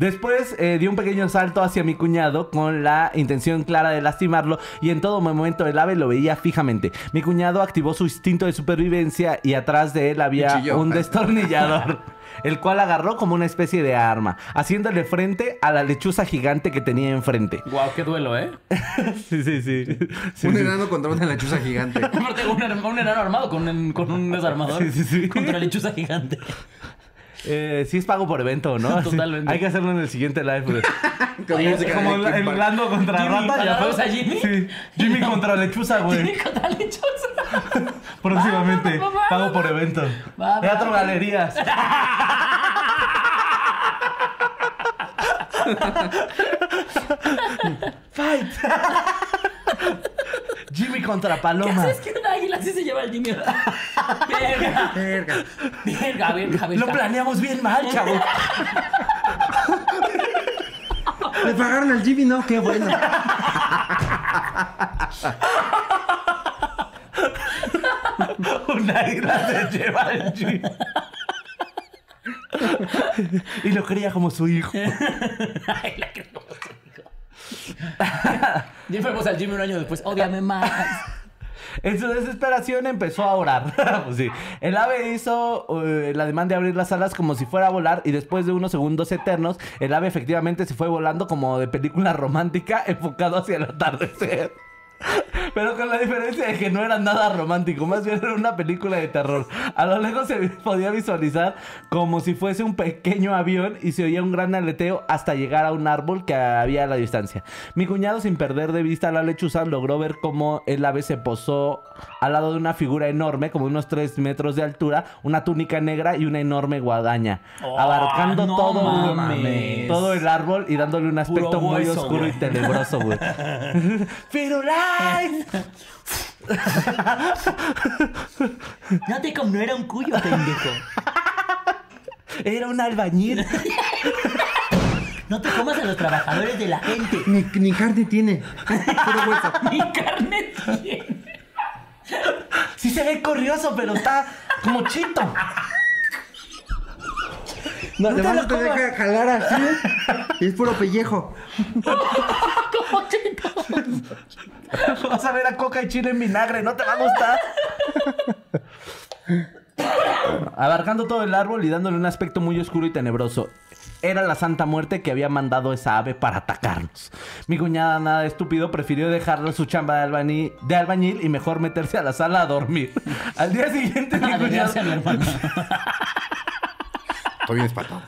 Después eh, dio un pequeño salto hacia mi cuñado con la intención clara de lastimarlo y en todo momento el ave lo veía fijamente. Mi cuñado activó su instinto de supervivencia y atrás de él había Cuchillo. un destornillador, [LAUGHS] el cual agarró como una especie de arma, haciéndole frente a la lechuza gigante que tenía enfrente. Guau, qué duelo, ¿eh? [LAUGHS] Sí, sí, sí. Sí, un sí. enano contra una lechuza gigante. [LAUGHS] Aparte, un, enano armado con un, con un desarmador. Sí, sí, sí. Contra la lechuza gigante. Eh, sí es pago por evento, ¿no? [LAUGHS] Totalmente. Hay que hacerlo en el siguiente live. güey. Con Oye, música Como el. Lando contra Jimmy, Rata. ya ¿agarramos sabes. a Jimmy? Sí. Jimmy contra Lechuza, güey. Contra la lechuza. [LAUGHS] Próximamente. Va, va, va, Pago va, por evento. Va, va, Teatro va. Galerías. [LAUGHS] Fight. Jimmy contra ¿Qué Paloma. haces que un águila así se lleva al Jimmy? Verga. Verga. Verga, verga, verga. Lo planeamos bien mal, chavo. Le pagaron al Jimmy, no, qué bueno. Un águila se lleva al Jimmy. y lo quería como su hijo. [LAUGHS] Ay, la que. Ya fuimos al Jimmy un año después. Ódiame más. [LAUGHS] En su desesperación empezó a orar. [LAUGHS] Pues sí. El ave hizo eh, la demanda de abrir las alas como si fuera a volar y después de unos segundos eternos, el ave efectivamente se fue volando como de película [LAUGHS] romántica enfocado hacia el atardecer. Pero con la diferencia de que no era nada romántico, más bien era una película de terror. A lo lejos se podía visualizar como si fuese un pequeño avión y se oía un gran aleteo hasta llegar a un árbol que había a la distancia. Mi cuñado, sin perder de vista a la lechuza, logró ver cómo el ave se posó al lado de una figura enorme, como unos 3 metros de altura, una túnica negra y una enorme guadaña, Oh, abarcando no todo, mames. todo el árbol y dándole un aspecto Puro muy hueso, oscuro y tenebroso, güey. [LAUGHS] No te como no era un cuyo, pendejo. Era un albañil. No te comas a los trabajadores de la gente. Ni, ni carne tiene. Hueso. [LAUGHS] Mi carne tiene. Sí se ve curioso, pero está como chito. No, No te te vas lo a tener que jalar así. Y es puro pellejo. Vas a ver a coca y chile en vinagre, no te va a gustar. Abarcando todo el árbol y dándole un aspecto muy oscuro y tenebroso. Era la Santa Muerte que había mandado esa ave para atacarnos. Mi cuñada, nada de estúpido, prefirió dejarle su chamba de, albañil, de albañil y mejor meterse a la sala a dormir. Al día siguiente, mi A cuñado... dedicarse a mi hermana. Estoy bien espantado.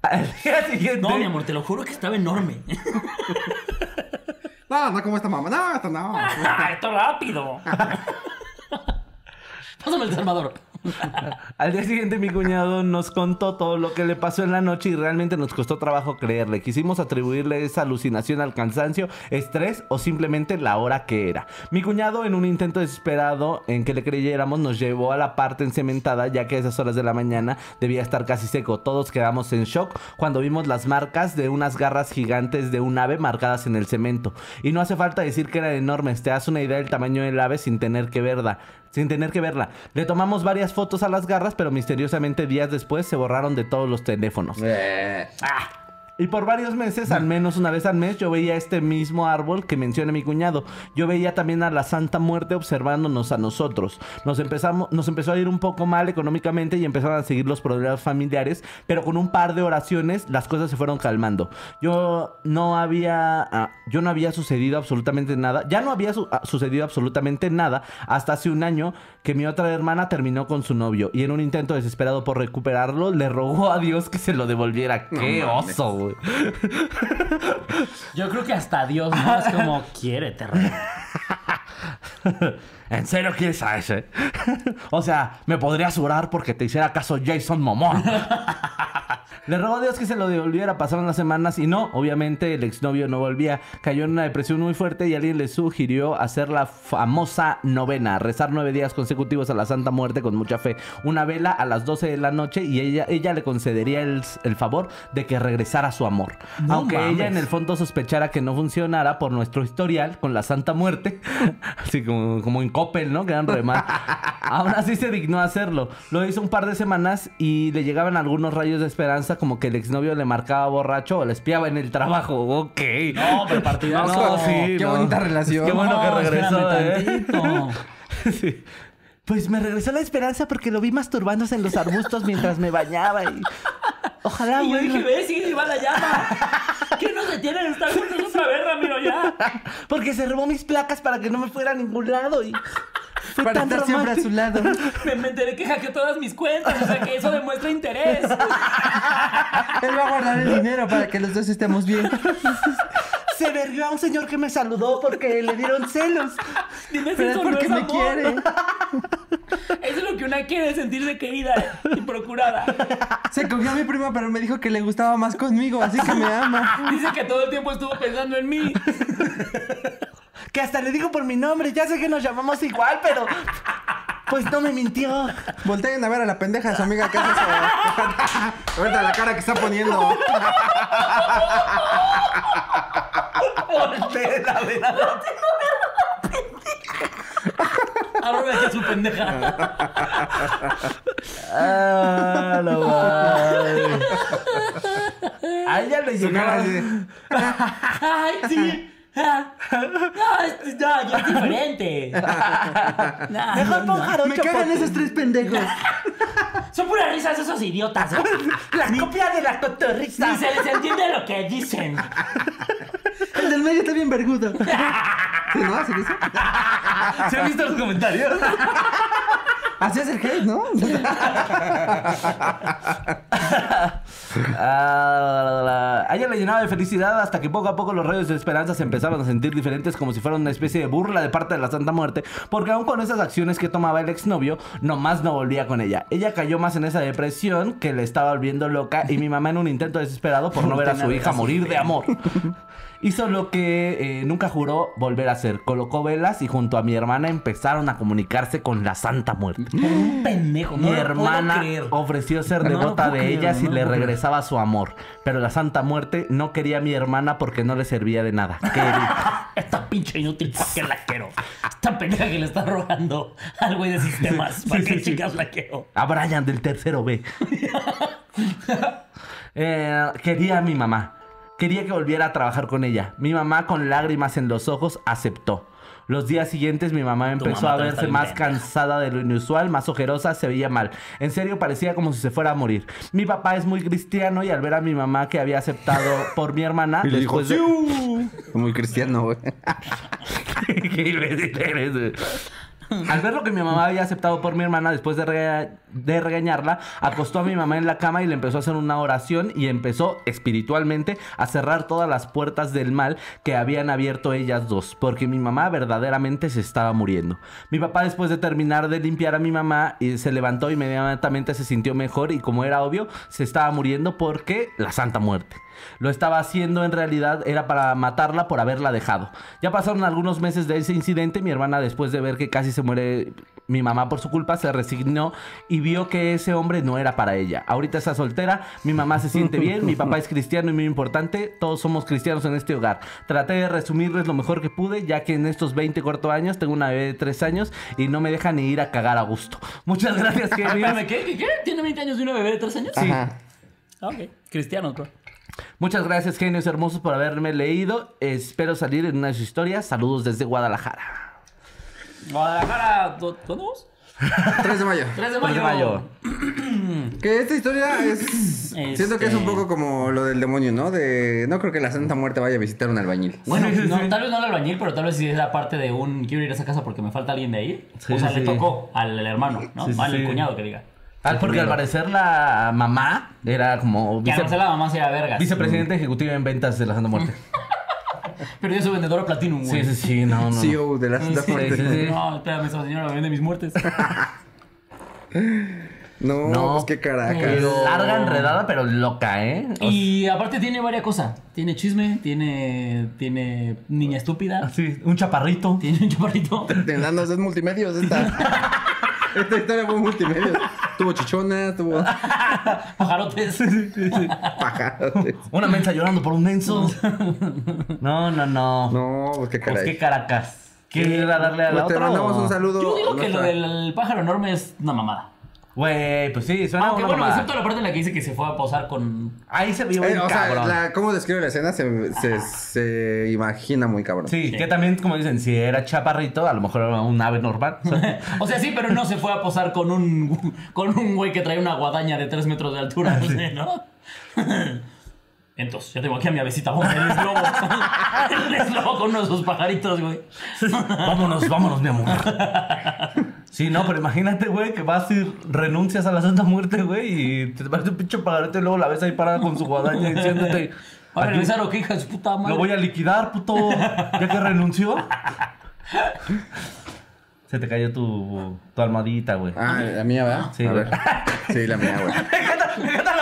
Al día siguiente... No, mi amor, te lo juro que estaba enorme. No, no como esta mamá. No, esta no. [LAUGHS] ¡Ah, esto rápido! [LAUGHS] Pásame el Salvador. [LAUGHS] Al día siguiente mi cuñado nos contó todo lo que le pasó en la noche y realmente nos costó trabajo creerle. Quisimos atribuirle esa alucinación al cansancio, estrés o simplemente la hora que era. Mi cuñado en un intento desesperado en que le creyéramos nos llevó a la parte encementada ya que a esas horas de la mañana debía estar casi seco. Todos quedamos en shock cuando vimos las marcas de unas garras gigantes de un ave marcadas en el cemento. Y no hace falta decir que eran enormes, te das una idea del tamaño del ave sin tener que verla sin tener que verla. Le tomamos varias fotos a las garras, pero misteriosamente días después se borraron de todos los teléfonos. Ah. Y por varios meses, al menos una vez al mes, yo veía este mismo árbol que menciona mi cuñado. Yo veía también a la Santa Muerte observándonos a nosotros. Nos, empezamos, nos empezó a ir un poco mal económicamente y empezaron a seguir los problemas familiares, pero con un par de oraciones las cosas se fueron calmando. Yo no había, ah, yo no había sucedido absolutamente nada. Ya no había su- ah, sucedido absolutamente nada hasta hace un año que mi otra hermana terminó con su novio y en un intento desesperado por recuperarlo le rogó a Dios que se lo devolviera. ¡Qué oso, güey! Yo creo que hasta Dios, ¿no? Es como, quiérete, rey. [LAUGHS] ¿En serio quieres a ese? [LAUGHS] o sea, me podría asegurar porque te hiciera caso Jason Momón. [LAUGHS] Le rogó a Dios que se lo devolviera. Pasaron las semanas y no, obviamente el exnovio no volvía. Cayó en una depresión muy fuerte y alguien le sugirió hacer la famosa novena, rezar nueve días consecutivos a la Santa Muerte con mucha fe. Una vela a las 12 de la noche y ella, ella le concedería el, el favor de que regresara su amor. No Aunque ella en el fondo sospechara que no funcionara por nuestro historial con la Santa Muerte, [LAUGHS] así como, como en Coppel, ¿no? Quedan re mal. [LAUGHS] Aún así se dignó a hacerlo. Lo hizo un par de semanas y le llegaban algunos rayos de esperanza, como que el exnovio le marcaba borracho o le espiaba en el trabajo. [LAUGHS] Ok. No, pero partidazo. No, sí, Qué no. bonita relación. Qué bueno que regresó. ¿eh? tantito. [LAUGHS] Sí. Pues me regresó la esperanza porque lo vi masturbándose en los arbustos mientras me bañaba y... Ojalá, Y yo güey. dije, ve, sí, va la llama. ¿Qué no se tiene de estar juntos otra vez, Ramiro, ya? [LAUGHS] Porque se robó mis placas para que no me fuera a ningún lado y... Fue [LAUGHS] Para tan estar siempre a romántico. su lado. Me, me enteré que hackeó todas mis cuentas, o sea que eso demuestra interés. [LAUGHS] Él va a guardar el dinero para que los dos estemos bien. Se vergió a un señor que me saludó porque le dieron celos. Dime si Pero es eso no porque es me amor. quiere. [LAUGHS] Eso es lo que una quiere, sentirse querida y procurada. Se cogió a mi prima, pero me dijo que le gustaba más conmigo, así que me ama. Dice que todo el tiempo estuvo pensando en mí. Que hasta le digo por mi nombre. Ya sé que nos llamamos igual, pero... Pues no me mintió. Volteen a ver a la pendeja de su amiga que hace eso. [LAUGHS] Ahorita la cara que está poniendo. Voltea a ver a la- Ahora que su pendeja. Ah, no mames. A ella le de, Ay, sí. No, es- no, ya es diferente. No, Mejor no, pon no. jarocho Me cagan esos tres pendejos. Son puras risas esos idiotas. ¿eh? [LAUGHS] La copia de la cotorrisa. Ni se les entiende lo que dicen. El del medio está bien vergudo. [LAUGHS] ¿Sí, no? ¿Así dice? ¿Se han visto los comentarios? [LAUGHS] Así es el hate, ¿no? [LAUGHS] Ah, a ella le llenaba de felicidad hasta que poco a poco los rayos de esperanza se empezaron a sentir diferentes como si fuera una especie de burla de parte de la Santa Muerte, porque aún con esas acciones que tomaba el exnovio, nomás no volvía con ella. Ella cayó más en esa depresión que le estaba volviendo loca y mi mamá en un intento desesperado por no ver a su hija morir de amor. Hizo lo que eh, nunca juró volver a hacer. Colocó velas y junto a mi hermana empezaron a comunicarse con la Santa Muerte. Un pendejo. Mi no hermana ofreció ser No devota puedo de creer, ellas y no le creer. regresaba su amor. Pero la Santa Muerte no quería a mi hermana porque no le servía de nada. [LAUGHS] Esta pinche inútil, ¿para qué la quiero? Esta pendeja que le está rogando al güey de sistemas, ¿para qué chicas la quiero? A Brian del tercero B. [LAUGHS] Eh, quería a mi mamá. Quería que volviera a trabajar con ella. Mi mamá, con lágrimas en los ojos, aceptó. Los días siguientes mi mamá empezó mamá a verse más cansada de lo inusual, más ojerosa, se veía mal. En serio parecía como si se fuera a morir. Mi papá es muy cristiano y al ver a mi mamá que había aceptado [LAUGHS] por mi hermana, Y le dijo, de... Muy cristiano, güey. [LAUGHS] Al ver lo que mi mamá había aceptado por mi hermana, después de, rega- de regañarla, acostó a mi mamá en la cama y le empezó a hacer una oración y empezó espiritualmente a cerrar todas las puertas del mal que habían abierto ellas dos, porque mi mamá verdaderamente se estaba muriendo. Mi papá después de terminar de limpiar a mi mamá y se levantó inmediatamente se sintió mejor y como era obvio, se estaba muriendo porque la Santa Muerte. Lo estaba haciendo en realidad era para matarla por haberla dejado. Ya pasaron algunos meses de ese incidente. Mi hermana, después de ver que casi se muere mi mamá por su culpa, se resignó y vio que ese hombre no era para ella. Ahorita está soltera, mi mamá se siente bien, mi papá es cristiano y muy importante. Todos somos cristianos en este hogar. Traté de resumirles lo mejor que pude, ya que en estos 20 corto años tengo una bebé de 3 años y no me deja ni ir a cagar a gusto. Muchas gracias, [LAUGHS] Kevin. ¿qué? ¿Qué? ¿Tiene 20 años y una bebé de 3 años? Ajá. Ah, ok. Cristiano, bro. Muchas gracias, genios hermosos, por haberme leído. Espero salir en una de sus historias. Saludos desde Guadalajara. Guadalajara, ¿dó- ¿dónde vamos? [LAUGHS] 3 de mayo. 3 de 3 mayo. de mayo. [CLEARS THROAT] Que esta historia es... Siento que es un Este- poco como lo del demonio, ¿no? De... No creo que la Santa Muerte vaya a visitar un albañil. Bueno, no, tal vez no al albañil, pero tal vez sí era parte de un quiero ir a esa casa porque me falta alguien de ahí. Sí, o sea, sí, le tocó al hermano, ¿no? Sí, sí, Al sí. cuñado que diga. Ah, porque al parecer la mamá era como Que vice- mejor la mamá sea vergas. vicepresidente ejecutiva en ventas de la Santa Muerte. [LAUGHS] Pero yo soy vendedora Platinum, güey. Sí, sí, sí, no, no. CEO de la Santa Sí, Muerte. sí, sí. No, espérame, esa señora me vende mis muertes. [LAUGHS] No, No, pues qué caracas. pero- Larga, enredada, pero loca, ¿eh? O Y aparte tiene varias cosas. Tiene chisme, tiene, tiene niña estúpida, Sí, un chaparrito. tiene un chaparrito. Tendanos, es multimedios esta. [LAUGHS] esta historia fue multimedios. Tuvo chichona, tuvo [LAUGHS] Pajarotes. pájaros. Una mensa llorando por un menso. No, no, no. No, pues qué Pues caray. qué caracas. ¿Quiere ir a darle a la Pues te otra? mandamos o- un saludo. Yo digo que lo del pájaro enorme es una mamada. Güey, pues sí, suena Aunque una bueno, mamada. excepto la parte en la que dice que se fue a posar con. Ahí se vio Eh, o sea, cabrón. la- cómo describe la escena se, se, se imagina muy cabrón. Sí, Sí. que también, como dicen, si era chaparrito, a lo mejor era un ave normal. O [LAUGHS] sea, O sea, sí, pero no se fue a posar con un con un güey que trae una guadaña de 3 metros de altura, no [LAUGHS] sé, ¿no? [LAUGHS] Entonces, ya tengo aquí a mi avecita bomba, el eslobo. el eslobo con uno de sus pajaritos, güey. vámonos, vámonos, mi amor. Sí, no, pero imagínate, güey, que vas y renuncias a la Santa Muerte, güey, y te vas un pinche pagarete y luego la ves ahí parada con su guadaña [LAUGHS] diciéndote... ¿Va a "Aquí regresar o qué, hija de su puta madre? Lo voy a liquidar, puto, ya que renunció. Se te cayó tu, tu almohadita, güey. Ah, la mía, ¿verdad? Sí, a ver. Sí, la mía, güey. Me encanta, me encanta la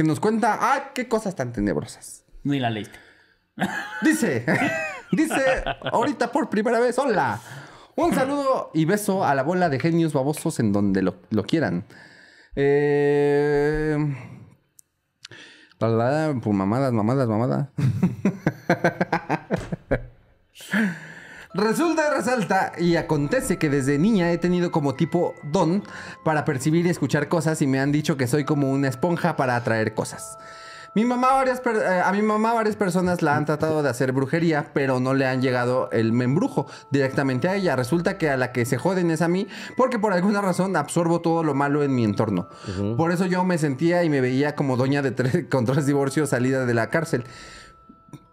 que nos cuenta, ay, qué cosas tan tenebrosas. Ni la leíste. Dice, dice, ahorita por primera vez, hola. Un saludo y beso a la bola de genios babosos en donde lo, lo quieran. Eh... Pues mamadas, mamadas, mamadas. Resulta resalta y acontece que desde niña he tenido como tipo don para percibir y escuchar cosas y me han dicho que soy como una esponja para atraer cosas. Mi mamá varias eh, a mi mamá varias personas la han tratado de hacer brujería, pero no le han llegado el membrujo directamente a ella. Resulta que a la que se joden es a mí, porque por alguna razón absorbo todo lo malo en mi entorno. Por eso yo me sentía y me veía como doña de tres, [LAUGHS] con tres divorcios salida de la cárcel.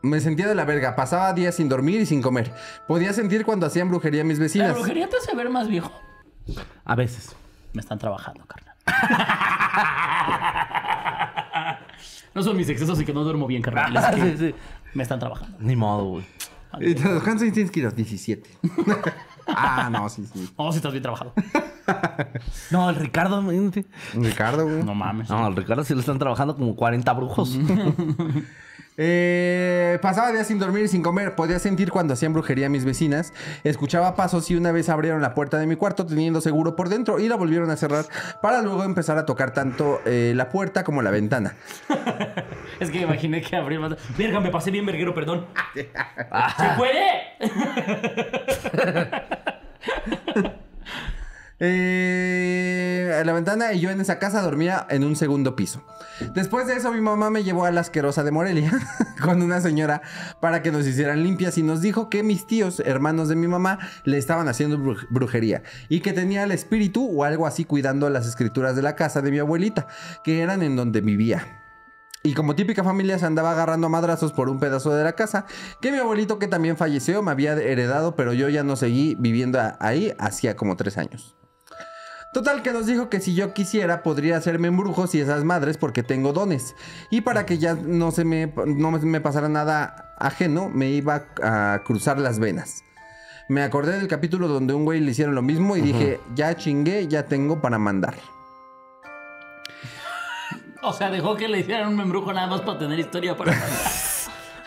Me sentía de la verga, pasaba días sin dormir y sin comer. Podía sentir cuando hacían brujería mis ¿La vecinas. brujería te hace ver más viejo? A veces. Me están trabajando, carnal. [LAUGHS] no son mis excesos y que no duermo bien, carnal. Es que Sí, sí. Me están trabajando. Ni modo, güey. Entonces, ¿Cuántos años tienes, Kiros? 17. [LAUGHS] ah, no, sí, sí. Oh, si estás bien trabajado. [LAUGHS] No, el Ricardo. Ricardo, güey. No mames. No, el Ricardo sí le están trabajando como 40 brujos. Eh, pasaba días sin dormir y sin comer. Podía sentir cuando hacían brujería a mis vecinas. Escuchaba pasos y una vez abrieron la puerta de mi cuarto teniendo seguro por dentro y la volvieron a cerrar para luego empezar a tocar tanto eh, la puerta como la ventana. [LAUGHS] Es que imaginé que abrir más. Verga, me pasé bien verguero, perdón. [LAUGHS] ¿Se puede? [LAUGHS] Eh, la ventana y yo en esa casa dormía en un segundo piso. Después de eso mi mamá me llevó a la asquerosa de Morelia [LAUGHS] con una señora para que nos hicieran limpias y nos dijo que mis tíos, hermanos de mi mamá, le estaban haciendo bru- brujería y que tenía el espíritu o algo así cuidando las escrituras de la casa de mi abuelita, que eran en donde vivía. Y como típica familia se andaba agarrando a madrazos por un pedazo de la casa, que mi abuelito que también falleció me había heredado, pero yo ya no seguí viviendo ahí hacía como tres años. Total que nos dijo que si yo quisiera podría hacerme embrujos y esas madres porque tengo dones. Y para que ya no se me, no me pasara nada ajeno, me iba a cruzar las venas. Me acordé del capítulo donde un güey le hicieron lo mismo y dije, ya chingué, ya tengo para mandar. O sea, dejó que le hicieran un membrujo nada más para tener historia para.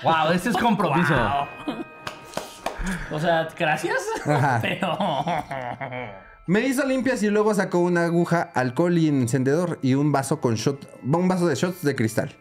wow, [LAUGHS] ese es compromiso. Wow. O sea, gracias. Ajá. [LAUGHS] Pero. Me hizo limpias y luego sacó una aguja, alcohol y encendedor y un vaso con shot, un vaso de shots de cristal.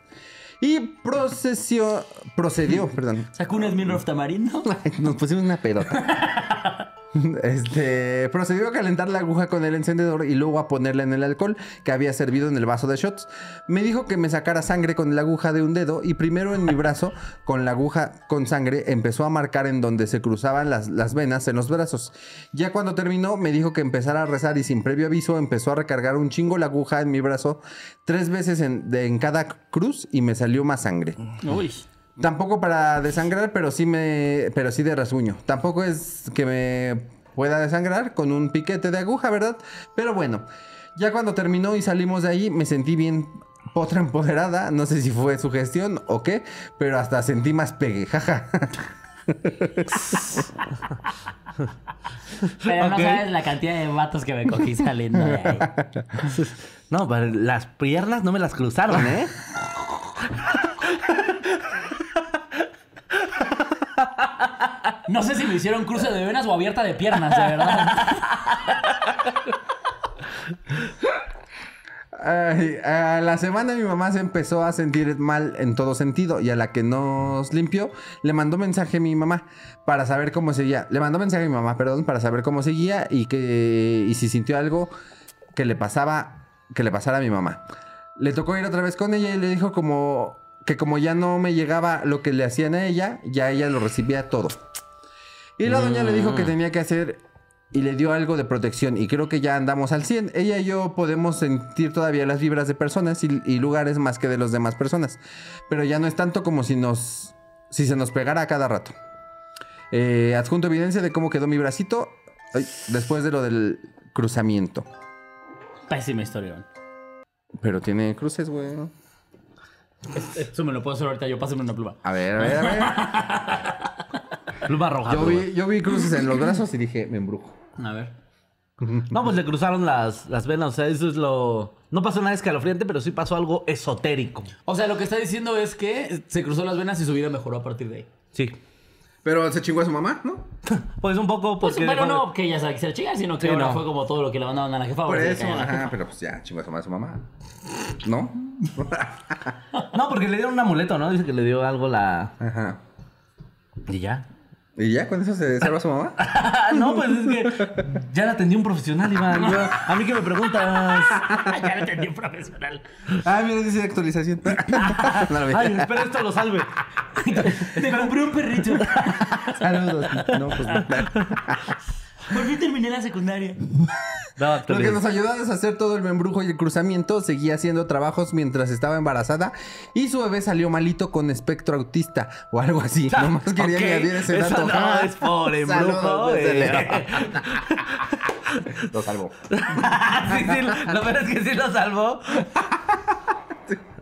Y procesió, procedió, perdón. Sacó un Smirnoff tamarindo. [LAUGHS] Nos pusimos una pedota. [LAUGHS] [LAUGHS] Este procedió a calentar la aguja con el encendedor y luego a ponerla en el alcohol que había servido en el vaso de shots. Me dijo que me sacara sangre con la aguja de un dedo y primero en mi brazo, con la aguja con sangre, empezó a marcar en donde se cruzaban las, venas en los brazos. Ya cuando terminó, me dijo que empezara a rezar y sin previo aviso empezó a recargar un chingo la aguja en mi brazo tres veces en, en cada cruz y me salió más sangre. Uy. Tampoco para desangrar, pero sí me. Pero sí de rasguño. Tampoco es que me pueda desangrar con un piquete de aguja, ¿verdad? Pero bueno. Ya cuando terminó y salimos de ahí, me sentí bien potra empoderada. No sé si fue su gestión o qué, pero hasta sentí más pegue, jaja. Pero no sabes la cantidad de vatos que me cogí saliendo de ahí. [LAUGHS] No, pero las piernas no me las cruzaron, ¿eh? [LAUGHS] No sé si me hicieron cruce de venas o abierta de piernas, de verdad. A la semana mi mamá se empezó a sentir mal en todo sentido y a la que nos limpió le mandó mensaje a mi mamá para saber cómo seguía. Le mandó mensaje a mi mamá, perdón, para saber cómo seguía y que y si sintió algo que le pasaba que le pasara a mi mamá. Le tocó ir otra vez con ella y le dijo como que como ya no me llegaba lo que le hacían a ella, ya ella lo recibía todo. Y la doña le dijo que tenía que hacer y le dio algo de protección y creo que ya andamos al 100. Ella y yo podemos sentir todavía las vibras de personas y, y lugares más que de las demás personas, pero ya no es tanto como si nos si se nos pegara a cada rato. Eh, adjunto evidencia de cómo quedó mi bracito ay, después de lo del cruzamiento. Pésima historia. Pero tiene cruces, güey. Eso me lo puedo hacer ahorita yo. Pásame una pluma. A ver, a ver, a ver. [LAUGHS] Pluma roja. Yo pluma. vi, yo vi cruces en los brazos y dije, me embrujo. A ver. No, pues le cruzaron las, las venas. O sea, eso es lo. No pasó nada escalofriante, pero sí pasó algo esotérico. O sea, lo que está diciendo es que se cruzó las venas y su vida mejoró a partir de ahí. Sí. Pero se chingó a su mamá, ¿no? [LAUGHS] Pues un poco Pues, porque. bueno, dejó de- no que ella se la chingar, sino que Sí, ahora no. fue como todo lo que le mandaban a la jefa. Por eso, ajá, jefa. pero pues ya, chingó a su madre a su mamá. ¿No? [LAUGHS] No, porque le dieron un amuleto, ¿no? Dice que le dio algo la. Ajá. Y ya. ¿Y ya con eso se salva a su mamá? [LAUGHS] no, pues es que ya la atendió un profesional, Iván. Yo- a mí que me preguntas. [LAUGHS] ya lo entendí un profesional. Ah, mira, dice actualización. [LAUGHS] no. Ay, espera, esto lo salve. Te compré un perrito. Saludos. No, pues no. Por fin terminé la secundaria. No, Lo que nos ayudó a deshacer todo el membrujo y el cruzamiento, seguía haciendo trabajos mientras estaba embarazada y su bebé salió malito con espectro autista o algo así. [LAUGHS] Nomás quería Ok, añadir ese eso dato. no [LAUGHS] es por embrujo, eh. [LAUGHS] Lo salvó. sí, sí, lo peor es que sí lo salvó.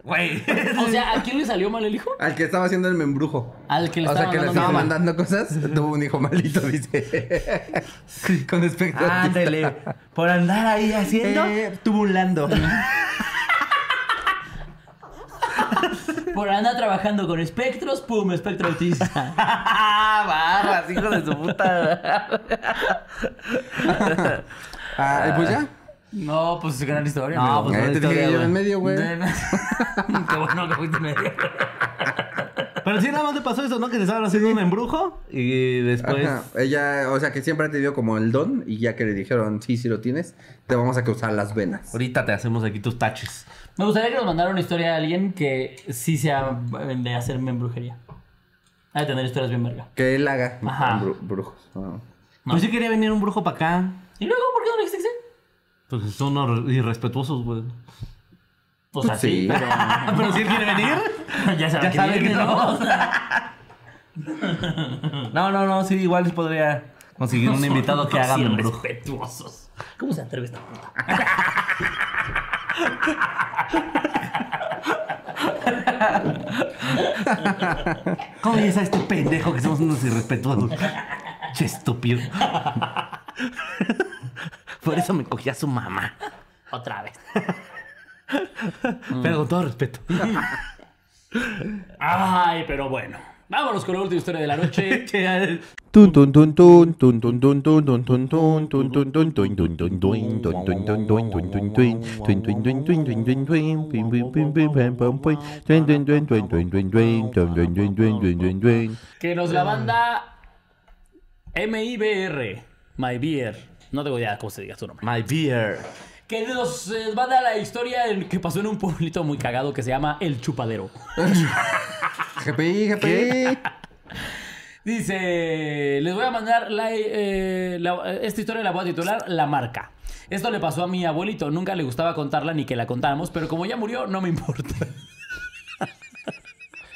Güey. O sea, ¿a quién le salió mal el hijo? Al que estaba haciendo el membrujo. Al que le o sea, estaba que le mandando estaba mandando cosas, tuvo un hijo malito, dice. [LAUGHS] Con espectro. Ándale. Por andar ahí haciendo. Eh, tuvo un lando. Por andar trabajando con espectros, pum, espectro autista. [LAUGHS] Barras, hijo de su puta. Ah, pues ya. No, pues es gran historia. No, amigo. pues Eh, buena te dije historia, que yo en medio, güey. [LAUGHS] Qué bueno que fuiste en medio. Pero sí, nada más te pasó eso, ¿no? Que te estaban haciendo un embrujo y después. Ajá. Ella, o sea, que siempre ha tenido como el don y ya que le dijeron, sí, sí lo tienes, te vamos a causar las venas. Ahorita te hacemos aquí tus taches. Me gustaría que nos mandara una historia de alguien que sí sea de hacerme en brujería. Ha de tener historias bien verga. Que él haga Ajá. bru- brujos. Ah. Pues sí quería venir un brujo para acá. ¿Y luego por qué no le dijiste sí? Pues son unos irrespetuosos, güey. O sea, sí, Sí. pero... [LAUGHS] Pero si él quiere venir. [LAUGHS] ya sabe Ya que sabe viene, que ¿no? no. No, no, sí, igual les podría conseguir un invitado que haga Sí, mi embrujo. respetuosos. ¿Cómo se atreve esta puta? [LAUGHS] ¿Cómo ves a este pendejo que somos unos irrespetuosos? Che, estúpido. Por eso me cogí a su mamá. Otra vez. pero con todo respeto. Ay, pero bueno. Vámonos con la última historia de la noche. que nos la banda MIBR, My Beer. No tengo idea cómo se diga su nombre. My beer. Que nos eh, manda la historia en- que pasó en un pueblito muy cagado que se llama El Chupadero. [LAUGHS] GPI, GPI. [LAUGHS] Dice, les voy a mandar la, eh, la- esta historia la voy a titular La Marca. Esto le pasó a mi abuelito, nunca le gustaba contarla ni que la contáramos, pero como ya murió, no me importa. [LAUGHS]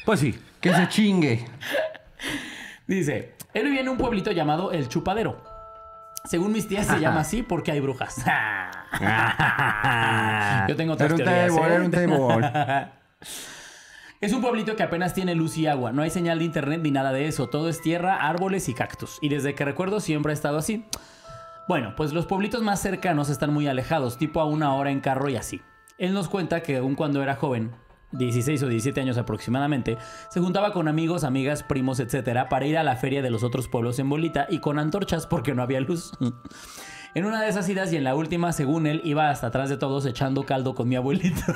Pues sí. Que se chingue. Dice, él vivía en un pueblito llamado El Chupadero. Según mis tías se llama así porque hay brujas. [LAUGHS] [LAUGHS] Yo tengo otras Era un teorías, table, ¿eh? era un table. [LAUGHS] Es un pueblito que apenas tiene luz y agua, no hay señal de internet ni nada de eso, todo es tierra, árboles y cactus. Y desde que recuerdo siempre ha estado así. Bueno, pues los pueblitos más cercanos están muy alejados, tipo a una hora en carro y así. Él nos cuenta que aún cuando era joven, 16 o 17 años aproximadamente, se juntaba con amigos, amigas, primos, etcétera, para ir a la feria de los otros pueblos en bolita y con antorchas porque no había luz. [LAUGHS] En una de esas idas y en la última, según él, iba hasta atrás de todos echando caldo con mi abuelito. [LAUGHS]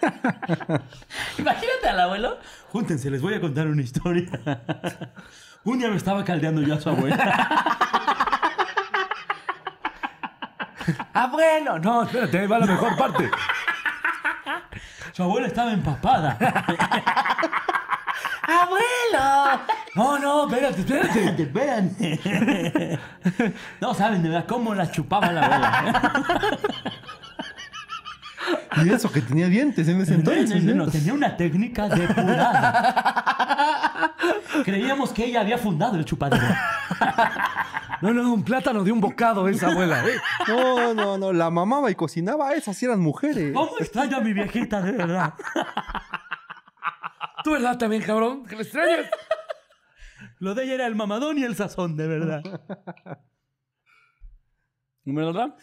[LAUGHS] Imagínate al abuelo. Júntense, les voy a contar una historia. Un día me estaba caldeando yo a su abuela. [LAUGHS] Abuelo, no, espérate, ahí va la mejor parte. [LAUGHS] Su abuela estaba empapada. [LAUGHS] ¡Abuelo! No, no, espérate, espérate, espérate. No saben de verdad cómo la chupaba la abuela. Y eso que tenía dientes en ese entonces. no, ¿eh? no, tenía una técnica depurada. Creíamos que ella había fundado el chupadero. No, no, un plátano de un bocado esa abuela, ¿eh? No, no, no. La mamaba y cocinaba. Esas sí eran mujeres. ¿Cómo extraño a mi viejita, de verdad? ¿Tú verdad también, cabrón? ¿Que le extrañas? Lo de ella era el mamadón y el sazón, de verdad. ¿Número otra?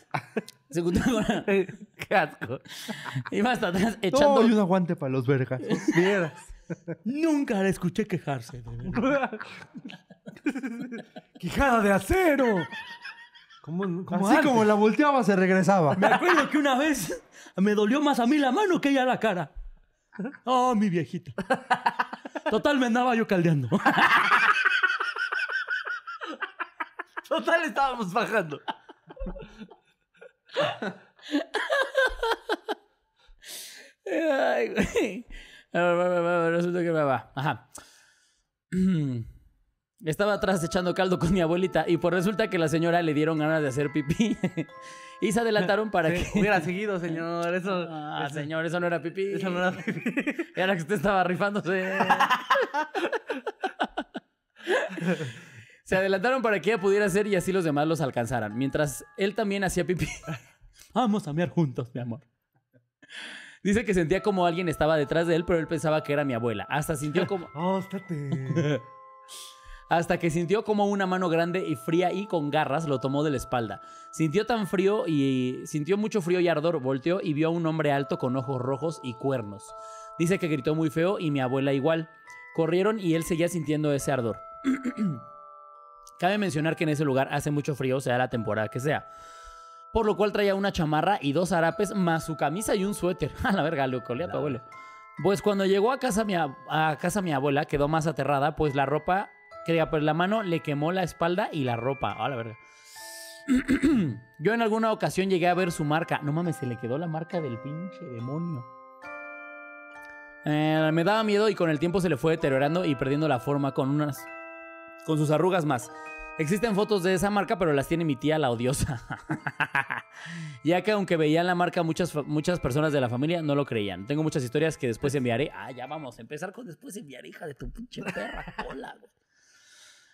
Se juntaba con- [LAUGHS] Qué asco. Iba hasta atrás echando... No, y un aguante para los vergas. Vieras. Nunca la escuché quejarse. de verdad. [LAUGHS] ¡Quijada de acero! ¿Cómo, cómo Así antes? como la volteaba, se regresaba. Me acuerdo que una vez me dolió más a mí la mano que ella la cara. Oh, mi viejita. Total, me andaba yo caldeando. Total, estábamos bajando. Ay, güey. Resulta que va, va. Ajá. [CLEARS THROAT] Estaba atrás echando caldo con mi abuelita y pues resulta que la señora le dieron ganas de hacer pipí [LAUGHS] y se adelantaron para [LAUGHS] Sí, que... Hubiera [LAUGHS] seguido, señor. Eso. Ah, señor, eso no era pipí. Eso no era pipí. Era que usted estaba rifándose. Se adelantaron para que ella pudiera hacer y así los demás los alcanzaran. Mientras él también hacía pipí. Vamos a mear juntos, mi amor. Dice que sentía como alguien estaba detrás de él, pero él pensaba que era mi abuela. Hasta sintió como. Oh, estate. Hasta que sintió como una mano grande y fría y con garras lo tomó de la espalda. Sintió tan frío y sintió mucho frío y ardor. Volteó y vio a un hombre alto con ojos rojos y cuernos. Dice que gritó muy feo y mi abuela igual. Corrieron y él seguía sintiendo ese ardor. [CLEARS THROAT] Cabe mencionar que en ese lugar hace mucho frío, sea la temporada que sea. Por lo cual traía una chamarra y dos harapes más su camisa y un suéter. [LAUGHS] A la verga, lo colé a tu abuelo. Pues cuando llegó a casa, mi, a casa mi abuela quedó más aterrada, pues la ropa, quería pues la mano le quemó la espalda y la ropa. A la verga. [CLEARS THROAT] Yo en alguna ocasión llegué a ver su marca. No mames, se le quedó la marca del pinche demonio. Eh, me daba miedo y con el tiempo se le fue deteriorando y perdiendo la forma con unas. con sus arrugas más. Existen fotos de esa marca, pero las tiene mi tía la odiosa. [LAUGHS] ya que aunque veían la marca, muchas, muchas personas de la familia no lo creían. Tengo muchas historias que después enviaré. Ah, ya vamos a empezar con después enviaré, hija de tu pinche perra. Hola, güey.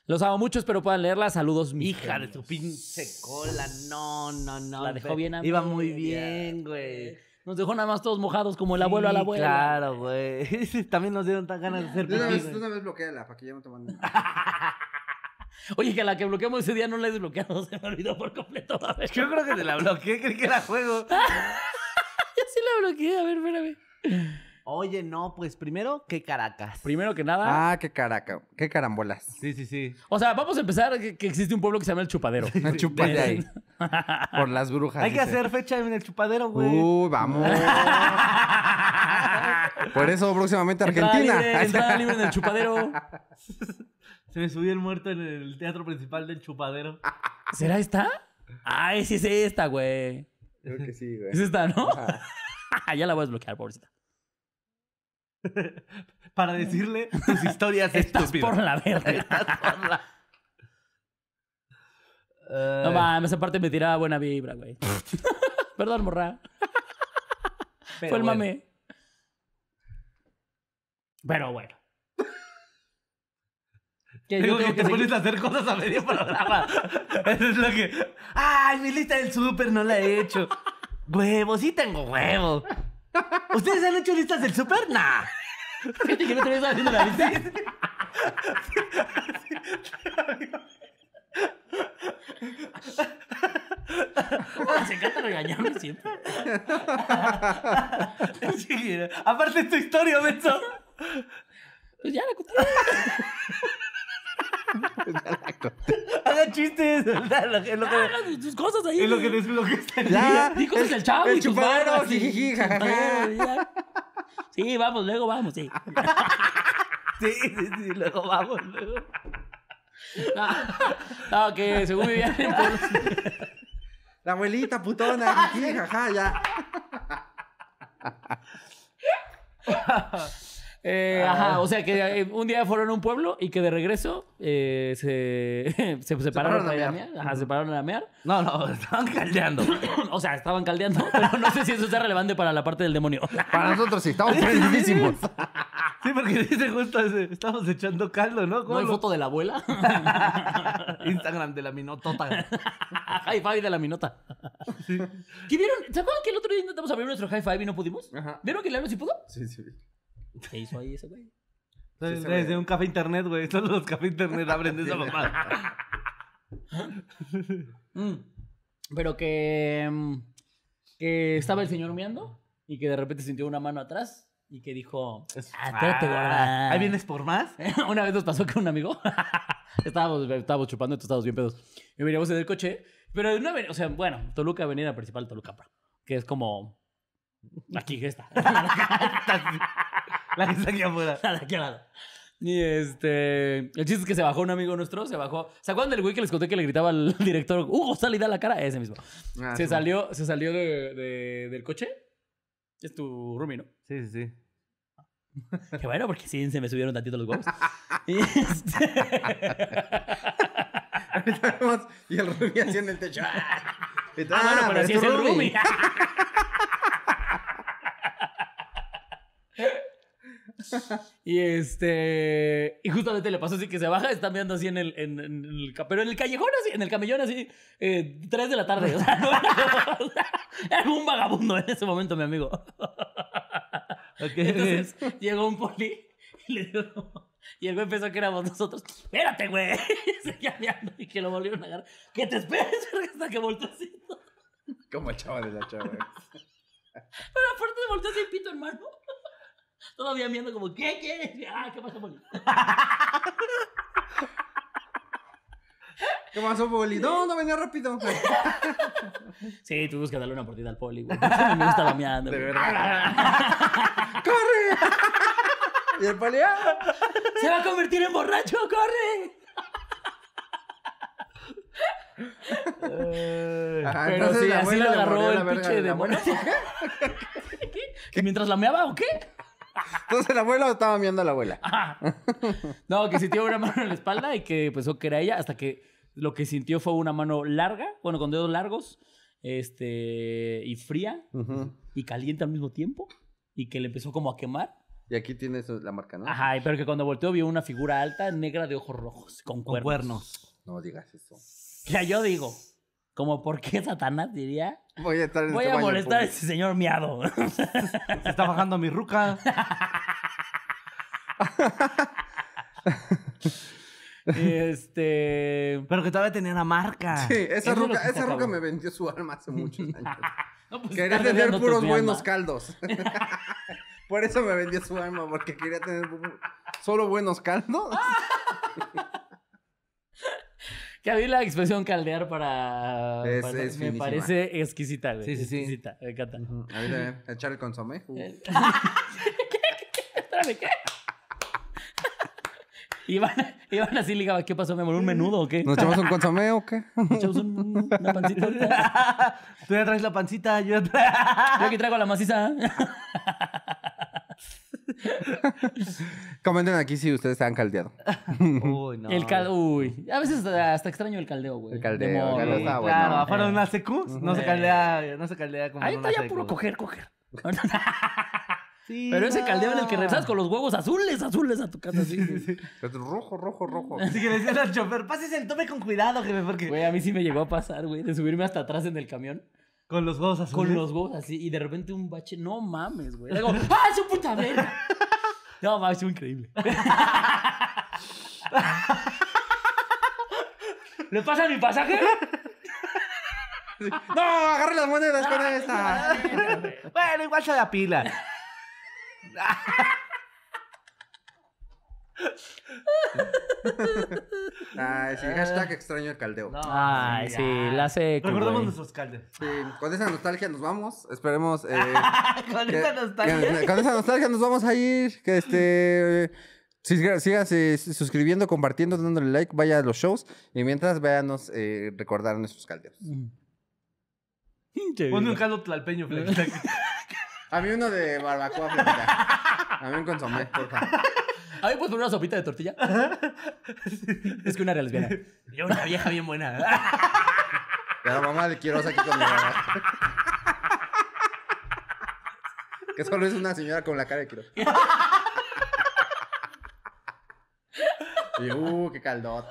Los amo mucho, espero puedan leerla. Saludos, mis Hija de tu pinche cola. No, no, no. La dejó bien a Iba muy bien, güey. Nos dejó nada más todos mojados como el abuelo a la abuela. Claro, güey. [LAUGHS] También nos dieron tan ganas de hacer De una pipí, vez, una vez bloqueala para que ya no te manden. [LAUGHS] Oye, que a la que bloqueamos ese día no la he desbloqueado. [LAUGHS] Se me olvidó por completo. A ver. Yo creo que te la bloqueé, creí que era juego. Yo sí la bloqueé. A ver, espérame. Oye, no, pues primero, ¿qué Caracas? Primero que nada. Ah, qué caraca. Qué carambolas. Sí, sí, sí. O sea, vamos a empezar que, que existe un pueblo que se llama El Chupadero. No chupas de ahí. Por las brujas. Hay que dice. hacer fecha en el chupadero, güey. Uy, vamos. [LAUGHS] Por eso próximamente Entrada Argentina. libre, entrada libre en El Chupadero. [LAUGHS] Se me subió el muerto en el teatro principal del chupadero. ¿Será esta? Ay, sí es esta, güey. Creo que sí, güey. Es esta, ¿no? [LAUGHS] ya la voy a desbloquear, pobrecita. Para decirle tus historias Estás estúpidas. por la verga. Estás por la- No Eh, mames, aparte me tiraba buena vibra, güey. [LAUGHS] Perdón, morra. pero Fue el bueno. mame. Pero bueno. Que yo Digo que tengo te que pones a hacer cosas a medio programa. Eso es lo que. ¡Ay, mi lista del súper no la he hecho! ¡Huevo! Sí tengo huevo. ¿Ustedes han hecho listas del súper? Nah. Fíjate que no te ves haciendo la lista. Se encanta regañarme siempre. Aparte es tu historia, Benzo. Pues ya la conté. [LAUGHS] Haga chistes. [LAUGHS] Es lo que, Hagan tus cosas ahí. es lo que desbloqueaste. el Ya. día. Di cosas del chavo el y tus barras y-. Sí, vamos, luego vamos, sí. [LAUGHS] Sí, sí, sí. Luego vamos, luego. No, que según vivían en pueblos. La abuelita putona, jiji, jaja, ya. Eh, ajá, o sea que eh, un día fueron a un pueblo y que de regreso eh, se, [LAUGHS] se separaron para ir a mear. Ajá, se pararon a mear. No, no, [LAUGHS] estaban caldeando. O sea, estaban caldeando, [LAUGHS] pero no sé si eso sea relevante para la parte del demonio. Para nosotros sí, estamos prendidísimos. Sí, porque dice justo ese, estamos echando caldo, ¿no? ¿No ¿Cómo hay lo- foto de la abuela? Instagram de la minotota. high five de la minota. ¿Qué vieron? ¿Se acuerdan que el otro día intentamos abrir nuestro high five y no pudimos? Ajá. ¿Vieron que Lalo sí pudo? Sí, sí. ¿Qué hizo ahí ese güey? Desde, se ve. desde un café internet, güey. Solo los cafés internet abren de esa mamada. Mm. Pero que, mm, que estaba el señor meando y que de repente sintió una mano atrás y que dijo, ah, espérate, gorda. ¿Ahí vienes por más? [LAUGHS] Una vez nos pasó que un amigo [LAUGHS] estábamos, estábamos chupando, entonces estábamos bien pedos. Y veníamos en el coche, pero de una avenida, o sea, bueno, Toluca, avenida principal Toluca, que es como aquí que está, [LAUGHS] [LAUGHS] La que está aquí afuera. de [LAUGHS] aquí al lado. Y este, el chiste es que se bajó un amigo nuestro, se bajó. ¿Se acuerdan del güey que les conté que le gritaba al [LAUGHS] director, Hugo, sal y da la cara? Ese mismo. Ah, se sí. salió, se salió de, de- del coche. Es tu roomie, ¿no? Sí, sí, sí. Qué bueno, porque sí, se me subieron tantito los huevos. Y este- Ahorita vemos, y el Rubí así en el techo. Y todo, Ah, bueno, pero es así tu es el roomie. [LAUGHS] Y este. Y justamente le pasó así que se baja, está mirando así en el. En, en el pero en el callejón así, en el camellón así, eh, 3 de la tarde. O sea, [LAUGHS] no era, o sea, era un vagabundo en ese momento, mi amigo. [LAUGHS] Entonces llegó un poli y le dijo. Y el güey pensó que éramos nosotros. Espérate, güey. Y que lo volvieron a agarrar. Que te esperes hasta que volteó así. Como el chavo de la chava. Pero aparte volteó así pito en mano. Todavía viendo como, ¿qué quieres? Ah, ¿qué pasa, poli? [LAUGHS] ¿Qué pasó, Poli? No, no venía rápido. [LAUGHS] Sí, tuvimos que darle una partida al poli, güey. Me estaba meando. De güey. [LAUGHS] ¡Corre! y el Poli. ¡ah! ¡Se va a convertir en borracho! ¡Corre! Ajá, Pero entonces sí, la así abuela lo le agarró mordió el verga pinche de la demonio. abuela. ¿Que mientras la meaba o qué? [LAUGHS] Entonces el abuelo estaba mirando a la abuela. No, que sintió una mano en la espalda y que pensó que era ella hasta que lo que sintió fue una mano larga, bueno, con dedos largos, este, y fría y caliente al mismo tiempo y que le empezó como a quemar. Y aquí tienes la marca, ¿no? Ajá, pero que cuando volteó vio una figura alta, negra de ojos rojos, con Con cuernos. cuernos. No digas eso. Ya yo digo, como por qué Satanás diría, Voy a estar en voy este a baño molestar a público. ese señor miado. Se está bajando mi ruca. este... Pero que todavía tenía la marca. Sí, esa Eso es lo ruca, que está esa ruca cabrón. me vendió su alma hace muchos años. [LAUGHS] No, pues, Quería está tener puros buenos alma. caldos. [LAUGHS] Por eso me vendió su alma, porque quería tener bu- solo buenos caldos. [LAUGHS] Que a mí la expresión caldear para... Es- para- es me finísima. parece exquisita, güey. Sí, sí, sí. Exquisita, me encanta. A ver, eh, echar el consomé. Uh. [LAUGHS] Espérame, ¿qué? [LAUGHS] Iván, Iván así ligaba, ¿qué pasó, mi amor? ¿Un menudo o qué? ¿Nos echamos un consomé o qué? Echamos un- una pancita. [LAUGHS] Tú ya traes la pancita, yo tra- Yo aquí traigo la maciza. [LAUGHS] Comenten aquí si ustedes se han caldeado. Uy, no. El cal... Uy, a veces hasta, hasta extraño el caldeo, güey. El caldeo, el caldeo está bueno. Claro, afuera de Eh. una secu no se caldea, no se caldea como Ahí en está una ya secu. puro coger, coger. [LAUGHS] Sí, Pero ese caldeo en el que regresas con los huevos azules, azules a tu casa, así. Es rojo, rojo, rojo. Así que le decían al chofer, pásese el tome con cuidado, jefe, porque... Güey, a mí sí me llegó a pasar, güey, de subirme hasta atrás en el camión. Con los huevos azules. Con los huevos así, y de repente un bache, no mames, güey. Digo, ¡ah, su puta verga! [LAUGHS] No, mames, fue increíble. ¿Le pasa mi pasaje? ¡No! ¡Agarre las monedas con esta! Bueno, igual se da pila. Ay, sí, hashtag extraño el caldeo. No, Ay, ya. sí, la sé. Recordemos nuestros caldes. Sí, con esa nostalgia nos vamos. Esperemos. eh, [LAUGHS] Con que- esta nostalgia. que- con esa nostalgia nos vamos a ir. Que este. siga- Sígase suscribiendo, compartiendo, dándole like, vaya a los shows. Y mientras véanos eh, recordar nuestros caldeos. Ponme un caldo tlalpeño. [LAUGHS] A mí uno de barbacoa. A mí un consomé, por favor. A mí, pues, poner una sopita de tortilla. [LAUGHS] es que una era lesbiana. Yo una vieja bien buena. La mamá de Quiroz aquí con mi mamá. Que solo es una señora con la cara de Quiroz. Y uh, qué caldote.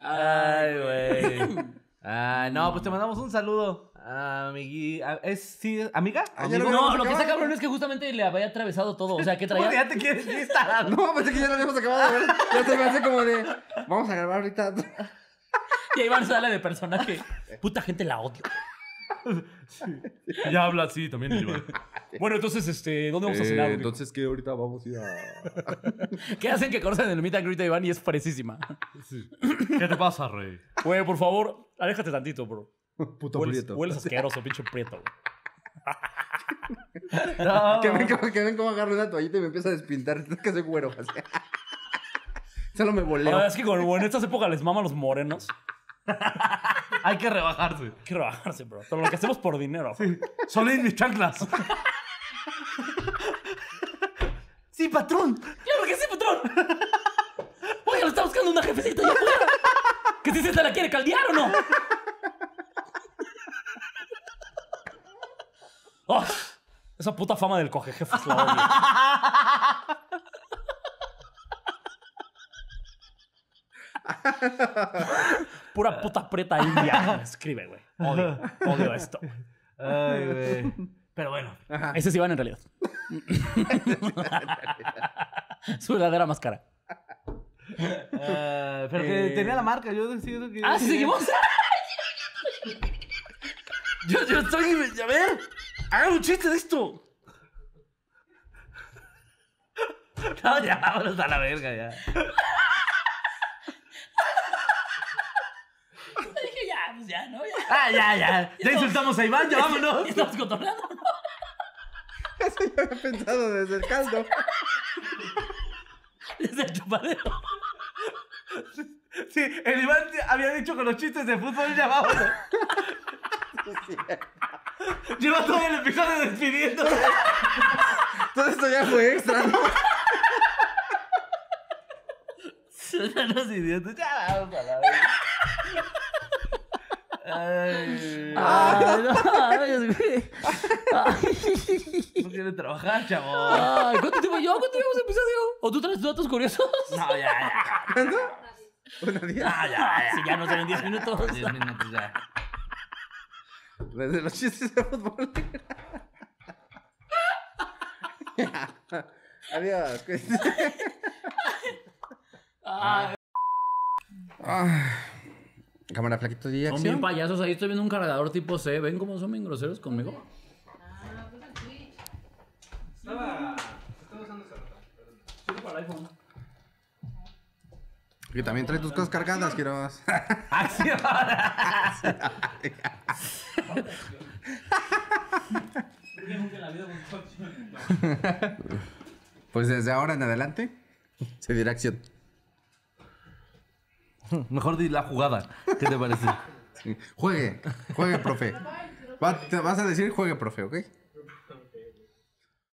Ay, güey. [LAUGHS] Ay, no, pues te mandamos un saludo. Amigui... a- ¿Es sí, amiga? Ah, lo. No, lo que está cabrón es que justamente le había atravesado todo. O sea, que [LAUGHS] ¿Cómo que traía. ya te quieres ir tarado? [LAUGHS] No, pensé que ya lo habíamos acabado de ver. Ya se me hace como de. Vamos a grabar ahorita. Y Iván sale de personaje. Puta gente la odio. Ya habla así también, Iván. [LAUGHS] Bueno, entonces, este, ¿dónde vamos a cenar? güey? que ahorita vamos a ir a. ¿Qué hacen que conocen el meet and greet de Iván y es fresísima? ¿Qué te pasa, rey? Güey, por favor, aléjate tantito, bro. [LAUGHS] Puto Hueles, prieto. hueles [LAUGHS] asqueroso, pinche prieto. güey. [LAUGHS] No. Que ven, como, que ven cómo agarro una toallita y me empieza a despintar. Es que soy güero. así. Solo me voleo. Ah, es que como en estas épocas les maman los morenos. Hay que rebajarse. Hay que rebajarse, bro. Pero lo que hacemos por dinero. bro. Solín mis chanclas. sí, patrón. ¡Claro que sí, patrón! Oiga, le está buscando una jefecita allá afuera. Que si se te la quiere caldear o no. ¡Oh! Esa puta fama del coge jefes la odio. Pura puta preta india. Escribe, güey. Odio, odio esto. Ay, güey. Pero bueno, ese sí van en realidad. Su verdadera máscara. Ah, pero que tenía la marca, yo decido que. Ah, seguimos. [LAUGHS] yo, yo estoy. A ver, hagan un chiste de esto. [LAUGHS] No, ya, vámonos a la verga, ya. [LAUGHS] Dije, ya, pues ya, ¿no? Ya. Ah, ya, ya. Ya insultamos a Iván, ya [LAUGHS] vámonos. Estamos cotorreando, ¿no? Eso yo había pensado desde el caldo. Desde el chupadero. Sí, el Iván había dicho con los chistes de fútbol, ya vámonos. Lleva todo el episodio despidiéndose. Todo esto ya fue extra, ¿no? Son los idiotas, ya vamos a la verga. Ay, Ay, no, ay, güey. no quiere trabajar, chavo. Ay, ¿cuánto tiempo yo? ¿Cuánto llevamos episodio? ¿O tú traes datos curiosos? No, ya, ya. Una día. Ah, ya, ya. Si ya nos en 10 minutos. 10 minutos ya. Desde los chistes de fútbol. [LAUGHS] Adiós. Ay, Cámara flaquito de son bien acción. payasos. Ahí estoy viendo un cargador tipo C. ¿Ven cómo son bien groseros conmigo? Que también trae tus cosas cargadas, Quiroz. [LAUGHS] [LAUGHS] Pues desde ahora en adelante se dirá acción. [LAUGHS] Mejor di la jugada. ¿Qué te parece? Sí. Juegue, juegue, profe. Va- te vas a decir juegue, profe, ¿ok?